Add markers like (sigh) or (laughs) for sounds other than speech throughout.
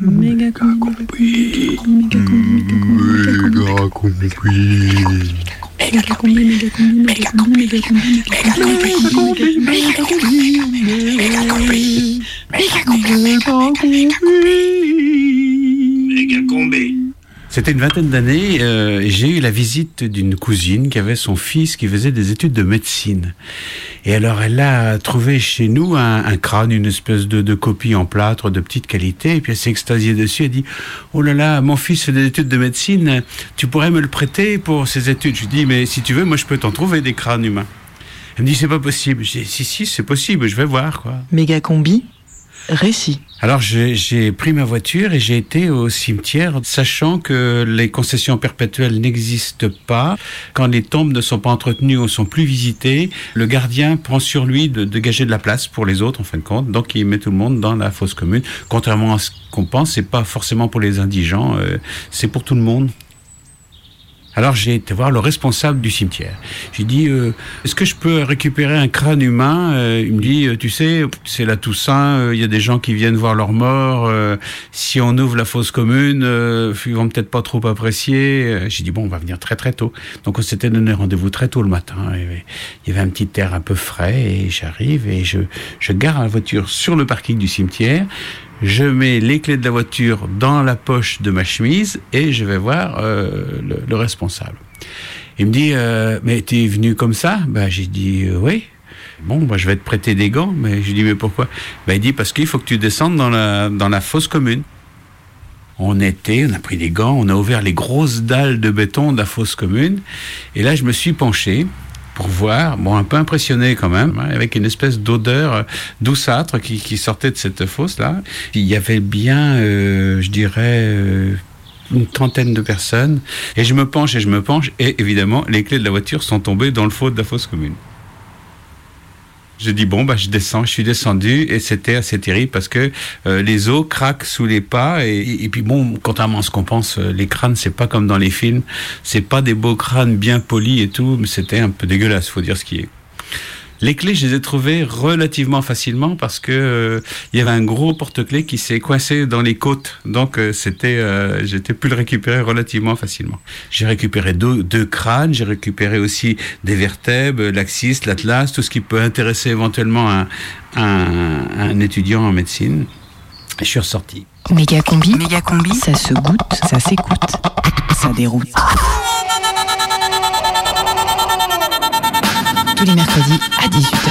Méga combi. Méga C'était une vingtaine d'années, euh, j'ai eu la visite d'une cousine qui avait son fils qui faisait des études de médecine. Et alors elle a trouvé chez nous un, un crâne, une espèce de, de copie en plâtre de petite qualité, et puis elle s'est extasiée dessus, elle dit « Oh là là, mon fils fait des études de médecine, tu pourrais me le prêter pour ses études ?» Je lui dis « Mais si tu veux, moi je peux t'en trouver des crânes humains. » Elle me dit « C'est pas possible. » Je dis « Si, si, c'est possible, je vais voir, quoi. » Méga combi, Alors j'ai j'ai pris ma voiture et j'ai été au cimetière, sachant que les concessions perpétuelles n'existent pas. Quand les tombes ne sont pas entretenues ou sont plus visitées, le gardien prend sur lui de dégager de la place pour les autres, en fin de compte. Donc il met tout le monde dans la fosse commune. Contrairement à ce qu'on pense, c'est pas forcément pour les indigents, euh, c'est pour tout le monde. Alors j'ai été voir le responsable du cimetière. J'ai dit euh, est-ce que je peux récupérer un crâne humain? Euh, Il me dit euh, tu sais c'est la Toussaint, euh, il y a des gens qui viennent voir leurs morts. euh, si on ouvre la fosse commune, ils vont peut-être pas trop apprécier. J'ai dit bon on va venir très très tôt. Donc on s'était donné rendez-vous très tôt le matin. Il y avait un petit air un peu frais et j'arrive et je je gare la voiture sur le parking du cimetière. Je mets les clés de la voiture dans la poche de ma chemise et je vais voir euh, le, le responsable. Il me dit euh, mais t'es venu comme ça? Ben j'ai dit euh, oui. Bon, bah, je vais te prêter des gants, mais je dis mais pourquoi? Ben il dit parce qu'il faut que tu descendes dans la dans la fosse commune. On était, on a pris des gants, on a ouvert les grosses dalles de béton de la fosse commune, et là je me suis penché pour voir, bon un peu impressionné quand même, hein, avec une espèce d'odeur euh, douceâtre qui, sortait de cette fosse là. Il y avait bien, euh, je dirais. euh, une trentaine de personnes, et je me penche et je me penche, et évidemment, les clés de la voiture sont tombées dans le faux de la fosse commune. Je dis bon bah je descends, je suis descendu et c'était assez terrible parce que euh, les os craquent sous les pas et, et puis bon contrairement à ce qu'on pense euh, les crânes c'est pas comme dans les films c'est pas des beaux crânes bien polis et tout mais c'était un peu dégueulasse faut dire ce qui est. Les clés, je les ai trouvées relativement facilement parce que euh, il y avait un gros porte-clés qui s'est coincé dans les côtes, donc euh, c'était, euh, j'étais pu le récupérer relativement facilement. J'ai récupéré deux, deux crânes, j'ai récupéré aussi des vertèbres, l'axis, l'atlas, tout ce qui peut intéresser éventuellement un, un, un étudiant en médecine. Et je suis ressorti. Méga combi, Méga combi. ça se goûte, ça s'écoute, ça déroute. Tous les mercredis à 18h.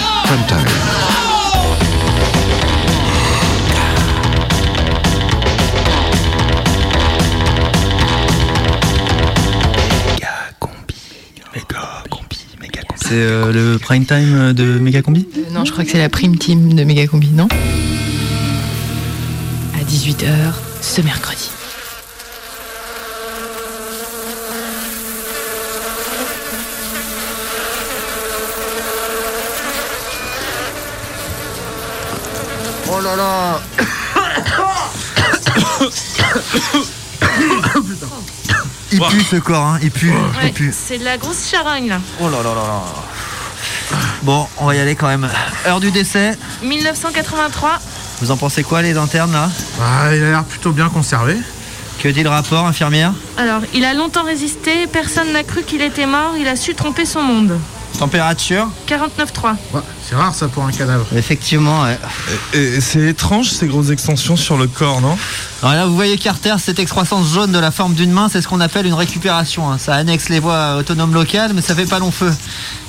C'est euh, le prime time de Megacombi Euh, non, je crois que c'est la prime team de Méga combi, non? À 18h ce mercredi. Oh là là Il pue ce corps, hein, il pue, il Ouais, pue. c'est de la grosse charogne là. Oh là là là là. Bon, on va y aller quand même. Heure du décès, 1983, vous en pensez quoi les internes là? Ah, il a l'air plutôt bien conservé. Que dit le rapport, infirmière? Alors il a longtemps résisté, personne n'a cru qu'il était mort, il a su tromper son monde. Température 49.3. Ouais, c'est rare ça pour un cadavre. Effectivement, ouais. Et c'est étrange ces grosses extensions sur le corps, non? Alors là, vous voyez Carter, cette excroissance jaune de la forme d'une main, c'est ce qu'on appelle une récupération. hein. Ça annexe les voies autonomes locales, mais ça fait pas long feu.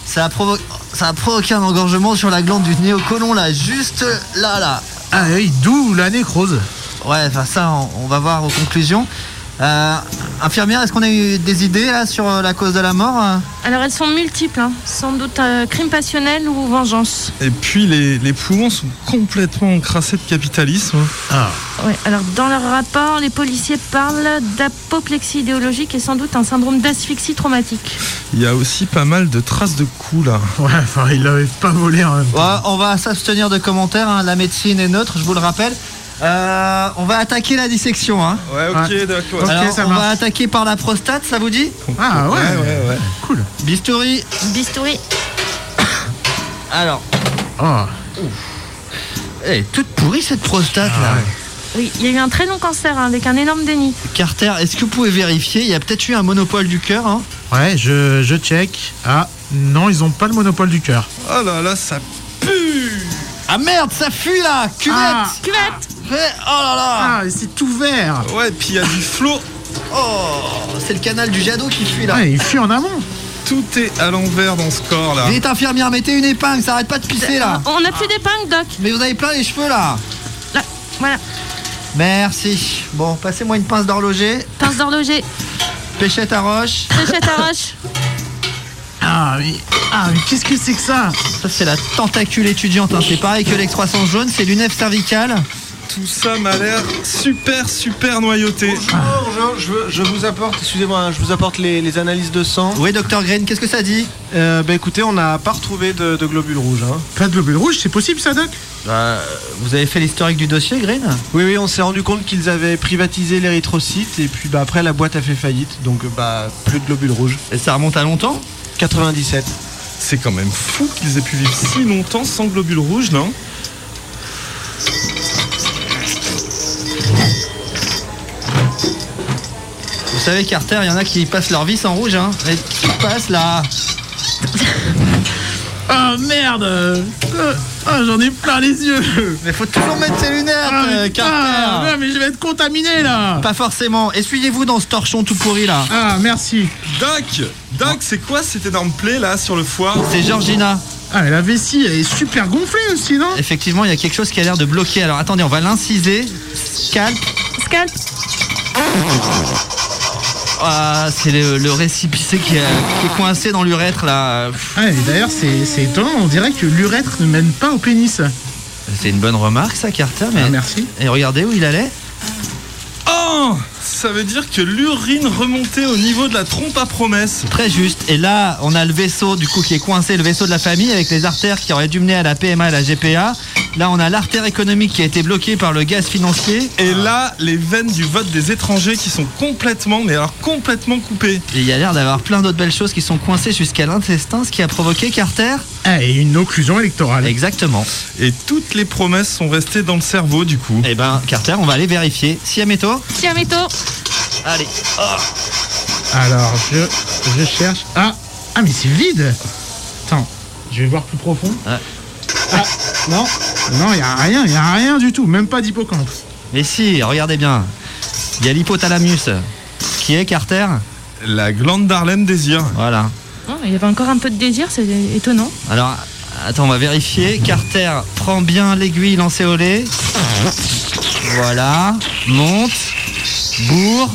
Ça a, provo- ça a provoqué un engorgement sur la glande du néocolon, là, juste là, là. Ah oui, d'où la nécrose. Ouais, enfin ça, on, on va voir aux conclusions. Euh, infirmière, est-ce qu'on a eu des idées là sur euh, la cause de la mort euh Alors elles sont multiples, hein. sans doute euh, crime passionnel ou vengeance. Et puis les, les poumons sont complètement encrassés de capitalisme. Ah, Ouais, alors dans leur rapport, les policiers parlent d'apoplexie idéologique et sans doute un syndrome d'asphyxie traumatique. Il y a aussi pas mal de traces de coups là. ouais, enfin, il l'avait pas volé en même temps. Ouais, on va s'abstenir de commentaires, hein, la médecine est neutre, je vous le rappelle. Euh, on va attaquer la dissection. Hein. Ouais, ok, d'accord. Ok, Alors, ça on marche. va attaquer par la prostate, ça vous dit Ah ouais, Ouais, ouais, ouais. cool. Bistouri. Bistouri. (coughs) Alors, Oh, elle est toute pourrie cette prostate là. Oui, il y a eu un très long cancer hein, avec un énorme déni. Carter, est-ce que vous pouvez vérifier? Il y a peut-être eu un monopole du cœur. Hein Ouais, je, je check. Ah, non, ils ont pas le monopole du cœur. Oh là là, ça pue ah merde, ça fuit là Cuvette Ah. Cuvette Oh là là Ah, c'est tout vert. Ouais, puis il y a du flot. Oh C'est le canal du Jadot qui fuit là. Ouais, il fuit en amont. Tout est à l'envers dans ce corps là. Vite infirmière, mettez une épingle, ça arrête pas de pisser là. On n'a plus d'épingle, Doc. Mais vous avez plein les cheveux là. Là, voilà. Merci. Bon, passez-moi une pince d'horloger. Pince d'horloger. Pêchette à roche. Fléchette à roche. (laughs) Ah, mais, ah, mais qu'est-ce que c'est que ça? Ça c'est la tentacule étudiante. hein. C'est pareil que l'ex-croissance jaune, c'est l'unef cervicale. Tout ça m'a l'air super super noyauté. Bonjour, je, je vous apporte, excusez-moi, hein, je vous apporte les, les analyses de sang. Oui, docteur Green, qu'est-ce que ça dit Euh, bah écoutez, on n'a pas retrouvé de, de globules rouges. hein. Pas de globule rouge, c'est possible ça, Doc? Bah, Vous avez fait l'historique du dossier, Green Oui, oui, on s'est rendu compte qu'ils avaient privatisé l'érythrocyte et puis bah, après la boîte a fait faillite, donc bah plus de globules rouges. Et ça remonte à longtemps? 97. C'est quand même fou qu'ils aient pu vivre si longtemps sans globules rouges, non? Savez, Carter, il y en a qui passent leur vie sans rouge, hein. Mais qui passe là (laughs) Ah merde Ah, j'en ai plein les yeux Mais faut toujours mettre ses lunettes, Ah, euh, mais, Carter ah, mais je vais être contaminé là Pas forcément. Essuyez-vous dans ce torchon tout pourri là. Ah, merci Doc Doc, c'est quoi cette énorme plaie là sur le foie? C'est Georgina. Ah, mais la vessie, elle est super gonflée aussi, non? Effectivement, il y a quelque chose qui a l'air de bloquer. Alors attendez, on va l'inciser. Scalp. Scalp. (laughs) Ah, c'est le, le récipicé qui, est- qui est coincé dans l'urètre là. Ouais, et d'ailleurs, c'est c'est étonnant, on dirait que l'urètre ne mène pas au pénis. C'est une bonne remarque ça, Carter. Mais... Ah, merci. Et regardez où il allait. Oh Ça veut dire que l'urine remontait au niveau de la trompe à promesse. Très juste. Et là, on a le vaisseau du coup qui est coincé, le vaisseau de la famille avec les artères qui auraient dû mener à la PMA et à la GPA. Là, on a l'artère économique qui a été bloquée par le gaz financier. Et là, les veines du vote des étrangers qui sont complètement, mais alors complètement coupées. Et il y a l'air d'avoir plein d'autres belles choses qui sont coincées jusqu'à l'intestin, ce qui a provoqué Carter. Ah, et une occlusion électorale. Exactement. Et toutes les promesses sont restées dans le cerveau du coup. Eh ben, Carter, on va aller vérifier. Si à métaux Tiens, métaux. Allez. Alors, je, je cherche... Ah Ah, mais c'est vide Attends, je vais voir plus profond. Ah, non, non, il y a rien, il y a rien du tout, même pas d'hippocampe. Mais si, regardez bien. Il y a l'hypothalamus. Qui est Carter La glande d'Harlem désir. Voilà. Oh, il y avait encore un peu de désir, c'est étonnant. Alors, attends, on va vérifier. Carter prend bien l'aiguille lancéolée. Voilà. Monte. Bourre.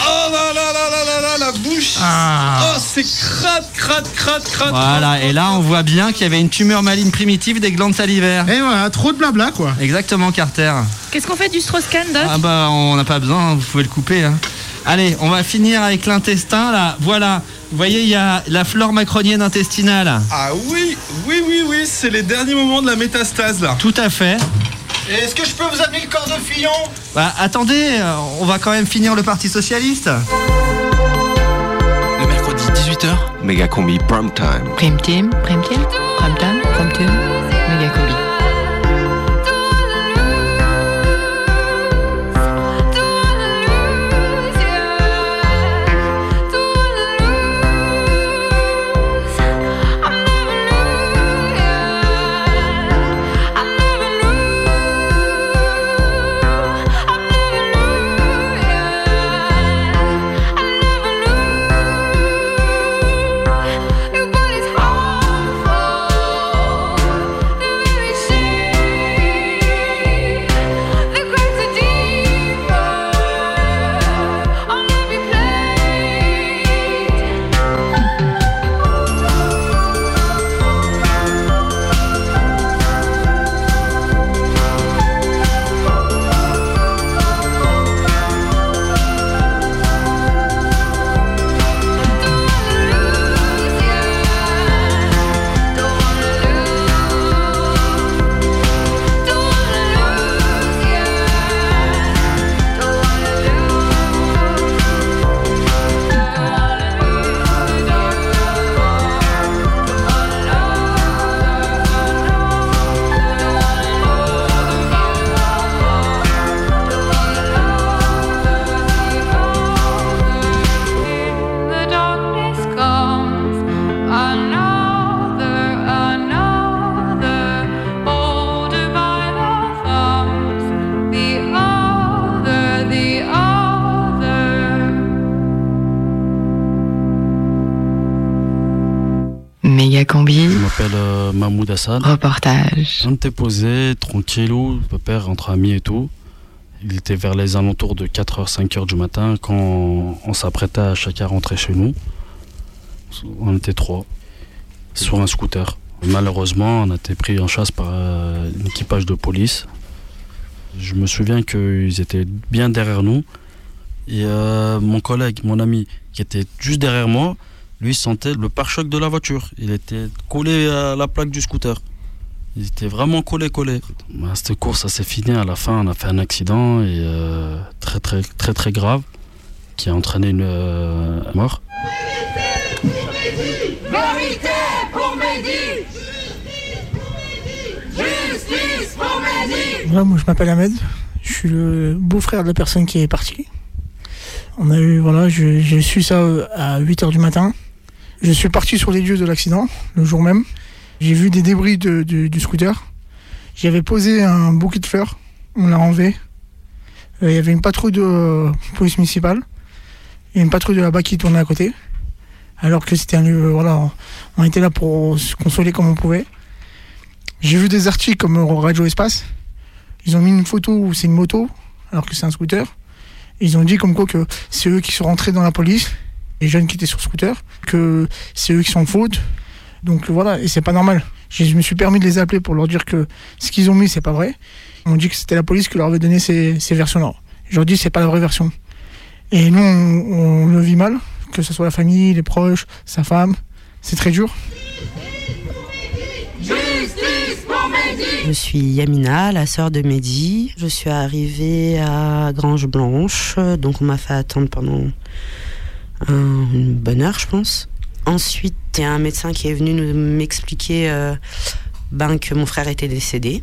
Oh là là là là là là, la bouche Ah. Oh, c'est crade, crade, crade, crade Voilà. Et là, on voit bien qu'il y avait une tumeur maligne primitive des glandes salivaires. Et voilà, trop de blabla, quoi. Exactement, Carter. Qu'est-ce qu'on fait du Strauss-Kahn, Doc Ah bah, on n'a pas besoin, vous pouvez le couper. hein. Allez, on va finir avec l'intestin, là. Voilà. Vous voyez, il y a la flore macronienne intestinale. Ah oui, oui, oui, oui, c'est les derniers moments de la métastase là. Tout à fait. Est-ce que je peux vous amener le corps de Fillon? Bah, attendez, euh, on va quand même finir le Parti Socialiste. Le mercredi 18h, méga combi prime time. Prime Team, Prime Team, Prime Time, Prime Team, Reportage. On était posé, tranquillou, père entre amis et tout. Il était vers les alentours de 4h, 5h du matin quand on s'apprêtait à chacun rentrer chez nous. On était trois sur un scooter. Malheureusement, on a été pris en chasse par euh, un équipage de police. Je me souviens qu'ils étaient bien derrière nous. Et euh, mon collègue, mon ami, qui était juste derrière moi, lui sentait le pare-choc de la voiture. Il était collé à la plaque du scooter. Il était vraiment collé, collé. Bah, cette course, ça s'est fini. À la fin, on a fait un accident et euh, très, très, très, très grave qui a entraîné une mort. Vérité pour Mehdi Justice pour Mehdi Voilà, moi je m'appelle Ahmed, je suis le beau-frère de la personne qui est partie. On a eu, voilà, j'ai su ça euh, à 8h du matin. Je suis parti sur les lieux de l'accident, le jour même. J'ai vu des débris du scooter. J'y avais posé un bouquet de fleurs, on l'a enlevé. Euh, il y avait une patrouille de euh, police municipale et une patrouille de la BAC qui tournait à côté alors que c'était un lieu, voilà, on était là pour se consoler comme on pouvait. J'ai vu des articles comme Radio Espace. Ils ont mis une photo où c'est une moto, alors que c'est un scooter. Ils ont dit comme quoi que c'est eux qui sont rentrés dans la police, les jeunes qui étaient sur scooter, que c'est eux qui sont en faute. Donc voilà, et c'est pas normal. Je me suis permis de les appeler pour leur dire que ce qu'ils ont mis, c'est pas vrai. Ils m'ont dit que c'était la police qui leur avait donné ces, versions-là. Je leur dis c'est pas la vraie version. Et nous, on le vit mal, que ce soit la famille, les proches, sa femme. C'est très dur. Je suis Yamina, la sœur de Mehdi. Je suis arrivée à Grange Blanche, donc on m'a fait attendre pendant une bonne heure, je pense. Ensuite, il y a un médecin qui est venu m'expliquer euh, ben, que mon frère était décédé.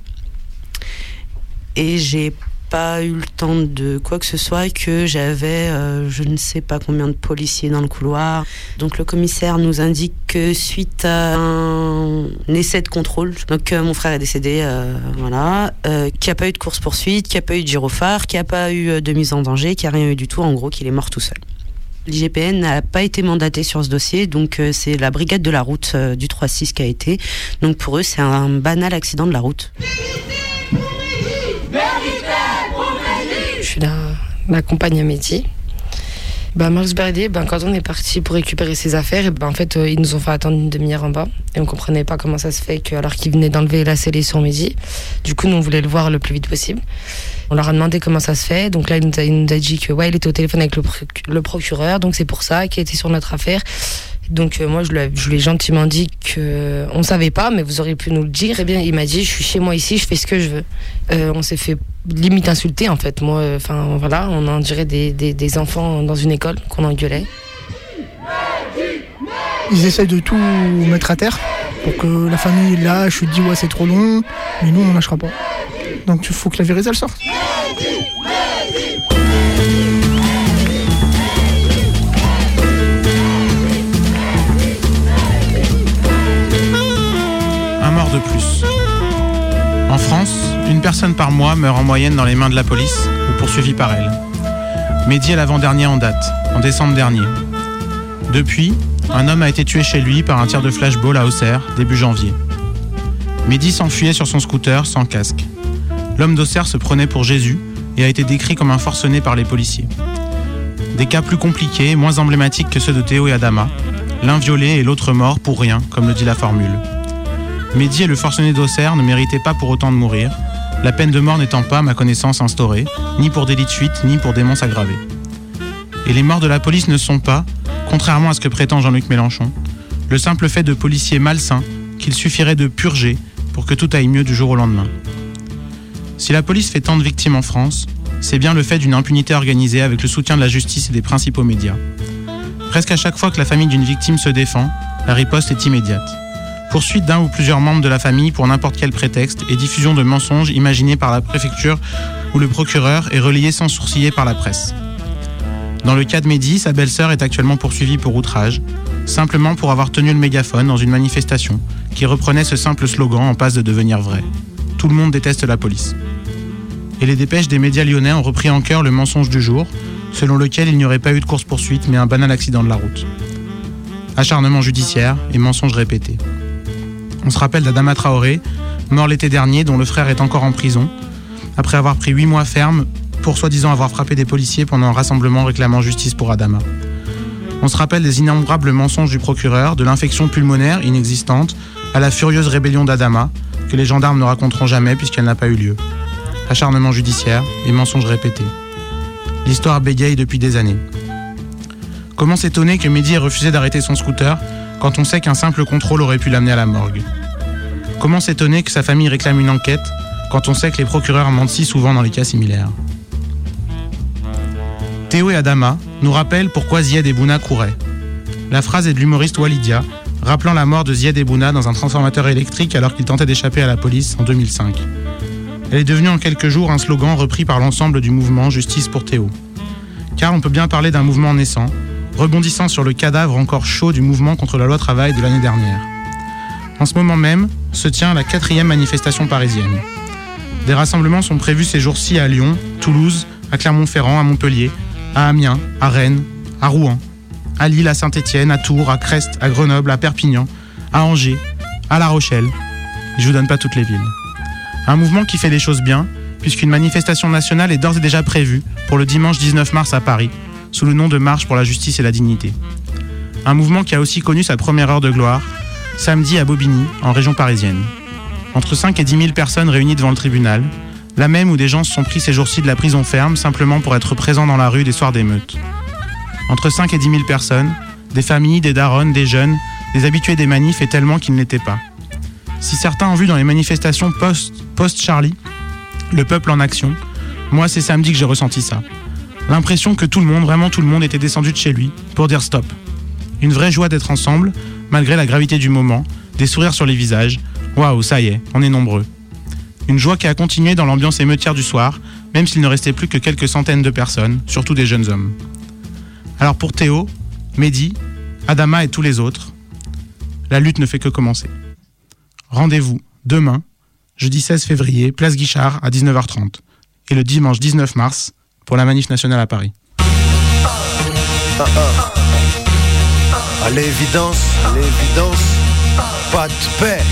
Et j'ai pas eu le temps de quoi que ce soit que j'avais euh, je ne sais pas combien de policiers dans le couloir. Donc le commissaire nous indique que suite à un essai de contrôle, donc euh, mon frère est décédé, voilà, qu'il n'y a pas eu de course poursuite, qu'il n'y a pas eu de gyrophare, qu'il n'y a pas eu de mise en danger, qu'il n'y a rien eu du tout, en gros qu'il est mort tout seul. L'IGPN n'a pas été mandaté sur ce dossier, donc c'est la brigade de la route du 3-6 qui a été. Donc pour eux, c'est un banal accident de la route. Je suis la, la compagne à Mehdi. Bah, Marcus Berdier, ben, quand on est parti pour récupérer ses affaires, et ben, en fait, euh, ils nous ont fait attendre une demi-heure en bas. Et on comprenait pas comment ça se fait que, alors qu'ils venaient d'enlever la scellée sur Mehdi. Du coup, nous, on voulait le voir le plus vite possible. On leur a demandé comment ça se fait. Donc là, il nous a, dit que, était au téléphone avec le, procureur. Donc c'est pour ça qu'il était sur notre affaire. Donc euh, moi, je lui, ai gentiment dit que on savait pas, mais vous auriez pu nous le dire. Et eh bien, il m'a dit, je suis chez moi ici, je fais ce que je veux. Euh, on s'est fait limite insulter en fait. Moi, euh, enfin on en dirait des, enfants dans une école qu'on engueulait. Ils essayent de tout mettre à terre pour que la famille lâche, dis ouais c'est trop long, mais nous on lâchera pas. Donc il faut que la vérité elle sorte. de plus. En France, une personne par mois meurt en moyenne dans les mains de la police ou poursuivie par elle. Mehdi est l'avant-dernier en date, en décembre dernier. Depuis, un homme a été tué chez lui par un tir de flashball à Auxerre, début janvier. Mehdi s'enfuyait sur son scooter sans casque. L'homme d'Auxerre se prenait pour Jésus et a été décrit comme un forcené par les policiers. Des cas plus compliqués, moins emblématiques que ceux de Théo et Adama, l'un violé et l'autre mort pour rien, comme le dit la formule. Mehdi et le forcené d'Auxerre ne méritaient pas pour autant de mourir, la peine de mort n'étant pas, à ma connaissance, instaurée, ni pour délit de fuite, ni pour démence aggravée. Et les morts de la police ne sont pas, contrairement à ce que prétend Jean-Luc Mélenchon, le simple fait de policiers malsains qu'il suffirait de purger pour que tout aille mieux du jour au lendemain. Si la police fait tant de victimes en France, c'est bien le fait d'une impunité organisée avec le soutien de la justice et des principaux médias. Presque à chaque fois que la famille d'une victime se défend, la riposte est immédiate poursuite d'un ou plusieurs membres de la famille pour n'importe quel prétexte et diffusion de mensonges imaginés par la préfecture ou le procureur et relayés sans sourciller par la presse. Dans le cas de Mehdi, sa belle-sœur est actuellement poursuivie pour outrage, simplement pour avoir tenu le mégaphone dans une manifestation qui reprenait ce simple slogan en passe de devenir vrai. Tout le monde déteste la police. Et les dépêches des médias lyonnais ont repris en cœur le mensonge du jour, selon lequel il n'y aurait pas eu de course-poursuite mais un banal accident de la route. Acharnement judiciaire et mensonges répétés. On se rappelle d'Adama Traoré, mort l'été dernier, dont le frère est encore en prison, après avoir pris 8 mois ferme pour soi-disant avoir frappé des policiers pendant un rassemblement réclamant justice pour Adama. On se rappelle des innombrables mensonges du procureur, de l'infection pulmonaire inexistante, à la furieuse rébellion d'Adama, que les gendarmes ne raconteront jamais puisqu'elle n'a pas eu lieu. Acharnement judiciaire et mensonges répétés. L'histoire bégaye depuis des années. Comment s'étonner que Mehdi ait refusé d'arrêter son scooter quand on sait qu'un simple contrôle aurait pu l'amener à la morgue? Comment s'étonner que sa famille réclame une enquête quand on sait que les procureurs mentent si souvent dans les cas similaires? Théo et Adama nous rappellent pourquoi Zied et Bouna couraient. La phrase est de l'humoriste Walidia, rappelant la mort de Zied et Bouna dans un transformateur électrique alors qu'il tentait d'échapper à la police en 2005. Elle est devenue en quelques jours un slogan repris par l'ensemble du mouvement Justice pour Théo. Car on peut bien parler d'un mouvement naissant, rebondissant sur le cadavre encore chaud du mouvement contre la loi travail de l'année dernière. En ce moment même se tient la quatrième manifestation parisienne. Des rassemblements sont prévus ces jours-ci à Lyon, Toulouse, à Clermont-Ferrand, à Montpellier, à Amiens, à Rennes, à Rouen, à Lille, à Saint-Étienne, à Tours, à Crest, à Grenoble, à Perpignan, à Angers, à La Rochelle. Je vous donne pas toutes les villes. Un mouvement qui fait les choses bien, puisqu'une manifestation nationale est d'ores et déjà prévue pour le dimanche 19 mars à Paris, sous le nom de Marche pour la justice et la dignité. Un mouvement qui a aussi connu sa première heure de gloire, samedi à Bobigny, en région parisienne. Entre 5 et 10 000 personnes réunies devant le tribunal, la même où des gens se sont pris ces jours-ci de la prison ferme simplement pour être présents dans la rue des soirs d'émeute. Entre 5 et 10 000 personnes, des familles, des daronnes, des jeunes, des habitués des manifs et tellement qu'ils ne l'étaient pas. Si certains ont vu dans les manifestations post- post-Charlie le peuple en action, moi c'est samedi que j'ai ressenti ça. L'impression que tout le monde, vraiment tout le monde, était descendu de chez lui pour dire stop. Une vraie joie d'être ensemble, malgré la gravité du moment, des sourires sur les visages. Waouh, ça y est, on est nombreux. Une joie qui a continué dans l'ambiance émeutière du soir, même s'il ne restait plus que quelques centaines de personnes, surtout des jeunes hommes. Alors pour Théo, Mehdi, Adama et tous les autres, la lutte ne fait que commencer. Rendez-vous demain, jeudi 16 février, place Guichard à 19h30, et le dimanche 19 mars pour la manif nationale à Paris. L'évidence, pas de paix.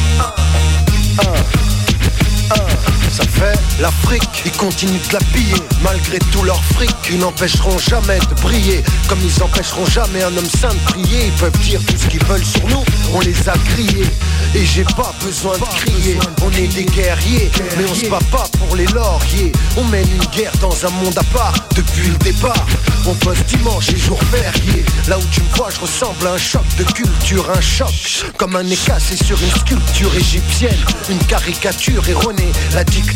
Ça fait l'Afrique, ils continuent de la piller. Malgré tout leur fric, ils n'empêcheront jamais de briller. Comme ils empêcheront jamais un homme saint de prier. Ils peuvent dire tout ce qu'ils veulent sur nous, on les a grillés Et j'ai pas besoin de crier, on est des guerriers. Mais on se bat pas pour les lauriers. On mène une guerre dans un monde à part. Depuis le départ On bosse dimanche et jour férié. Là où tu me vois, je ressemble à un choc de culture Un choc, comme un nez cassé sur une sculpture égyptienne. Une caricature erronée, la dictature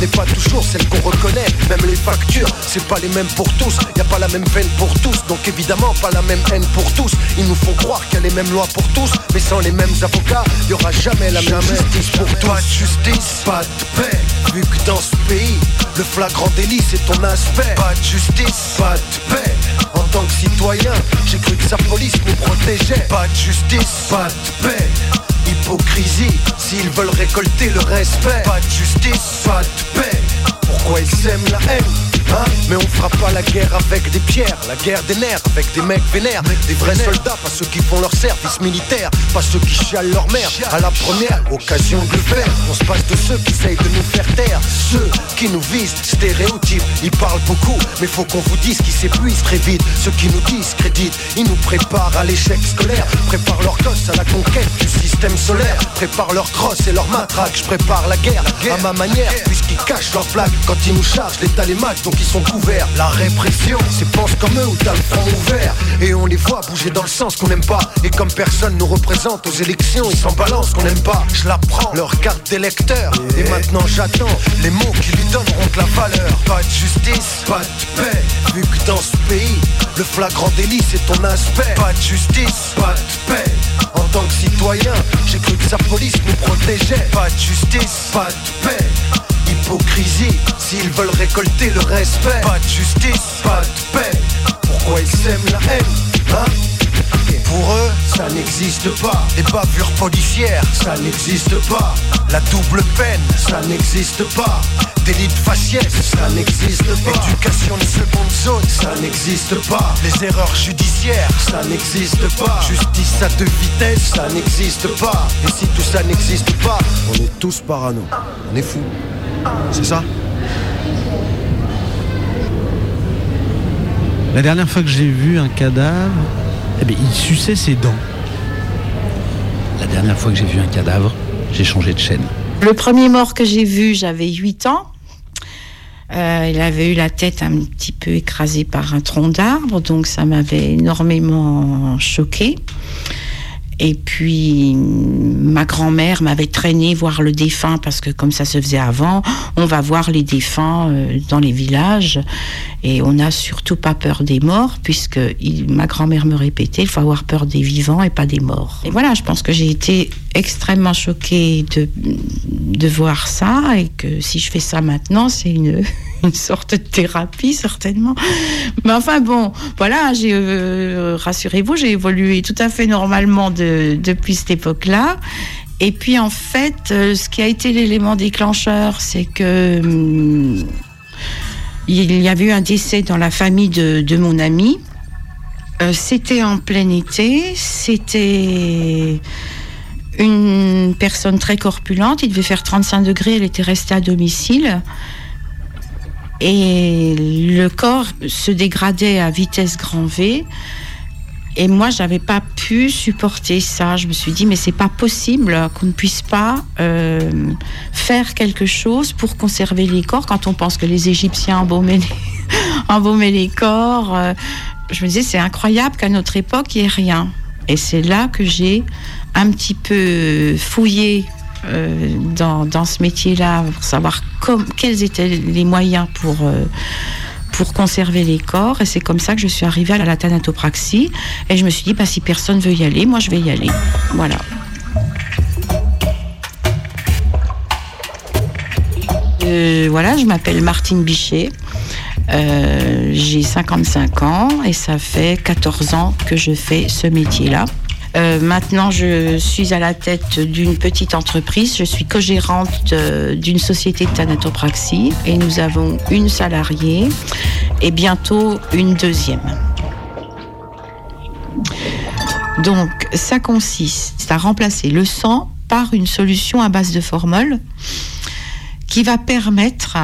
n'est pas toujours celle qu'on reconnaît. Même les factures, c'est pas les mêmes pour tous. Y a pas la même peine pour tous, donc évidemment pas la même haine pour tous. Ils nous font croire qu'il y a les mêmes lois pour tous. Mais sans les mêmes avocats, y aura jamais la même justice pour tous Pas de justice, pas de paix. Vu que dans ce pays, le flagrant délit c'est ton aspect. Pas de justice, pas de paix. En tant que citoyen, j'ai cru que sa police nous protégeait. Pas de justice, pas de paix Hypocrisie, s'ils veulent récolter le respect. Pas de justice, pas de paix. Pourquoi ils sèment la haine? Hein mais on fera pas la guerre avec des pierres, la guerre des nerfs avec des mecs vénères, des vrais soldats, pas ceux qui font leur service militaire, pas ceux qui chialent leur mère. À la première occasion de le faire. On se passe de ceux qui essayent de nous faire taire, ceux qui nous visent, stéréotypes, ils parlent beaucoup, mais faut qu'on vous dise qu'ils s'épuisent très vite. Ceux qui nous discréditent, ils nous préparent à l'échec scolaire, préparent leurs gosses à la conquête du système solaire, préparent leurs crosses et leurs matraques, je prépare la guerre à ma manière, puisqu'ils cachent leurs flaques quand ils nous chargent, l'état les matchs, donc ils sont couverts. La répression, c'est pense comme eux ou t'as le front ouvert. Et on les voit bouger dans le sens qu'on n'aime pas. Et comme personne nous représente aux élections, ils s'en balancent qu'on n'aime pas. Je la prends, leur carte d'électeur. Et maintenant j'attends les mots qui lui donneront de la valeur. Pas de justice, pas de paix. Vu que dans ce pays, le flagrant délit c'est ton aspect. Pas de justice, pas de paix. En tant que citoyen, j'ai cru que sa police nous protégeait. Pas de justice, pas de paix. Hypocrisie, s'ils veulent récolter le respect Pas de justice, pas de paix Pourquoi ils sèment la haine hein? Pour eux, ça n'existe pas. Les bavures policières, ça n'existe pas. La double peine, ça n'existe pas. Délit de faciès, ça n'existe pas. Éducation de seconde zone, ça n'existe pas. Les erreurs judiciaires, ça n'existe pas. Justice à deux vitesses, ça n'existe pas. Et si tout ça n'existe pas, on est tous parano. On est fous. C'est ça La dernière fois que j'ai vu un cadavre, eh bien, il suçait ses dents. La dernière fois que j'ai vu un cadavre, j'ai changé de chaîne. Le premier mort que j'ai vu, j'avais 8 ans. Euh, il avait eu la tête un petit peu écrasée par un tronc d'arbre, donc ça m'avait énormément choqué. Et puis, ma grand-mère m'avait traîné voir le défunt parce que comme ça se faisait avant, on va voir les défunts euh, dans les villages et on n'a surtout pas peur des morts puisque ma grand-mère me répétait, il faut avoir peur des vivants et pas des morts. Et voilà, je pense que j'ai été extrêmement choquée de, de voir ça et que si je fais ça maintenant, c'est une, (laughs) une sorte de thérapie certainement. Mais enfin bon, voilà, j'ai euh, rassurez-vous, j'ai évolué tout à fait normalement de- depuis cette époque-là. Et puis en fait, euh, ce qui a été l'élément déclencheur, c'est que hum, il y avait eu un décès dans la famille de, de mon ami. Euh, c'était en plein été, c'était une personne très corpulente, il devait faire 35 degrés, elle était restée à domicile. Et le corps se dégradait à vitesse grand V. Et moi, j'avais pas pu supporter ça. Je me suis dit, mais c'est pas possible qu'on ne puisse pas euh, faire quelque chose pour conserver les corps quand on pense que les Égyptiens embaumaient les, (laughs) embaumaient les corps. euh, je me disais, c'est incroyable qu'à notre époque, il n'y ait rien. Et c'est là que j'ai un petit peu fouillé euh, dans, dans ce métier-là pour savoir quels étaient les moyens pour, euh, pour conserver les corps. Et c'est comme ça que je suis arrivée à la thanatopraxie. Et je me suis dit, bah, si personne veut y aller, moi je vais y aller. Voilà. Euh, voilà, je m'appelle Martine Bichet. J'ai 55 ans et ça fait 14 ans que je fais ce métier-là. Euh, maintenant, je suis à la tête d'une petite entreprise. Je suis co-gérante euh, d'une société de thanatopraxie et nous avons une salariée et bientôt une deuxième. Donc, ça consiste à remplacer le sang par une solution à base de formol qui va permettre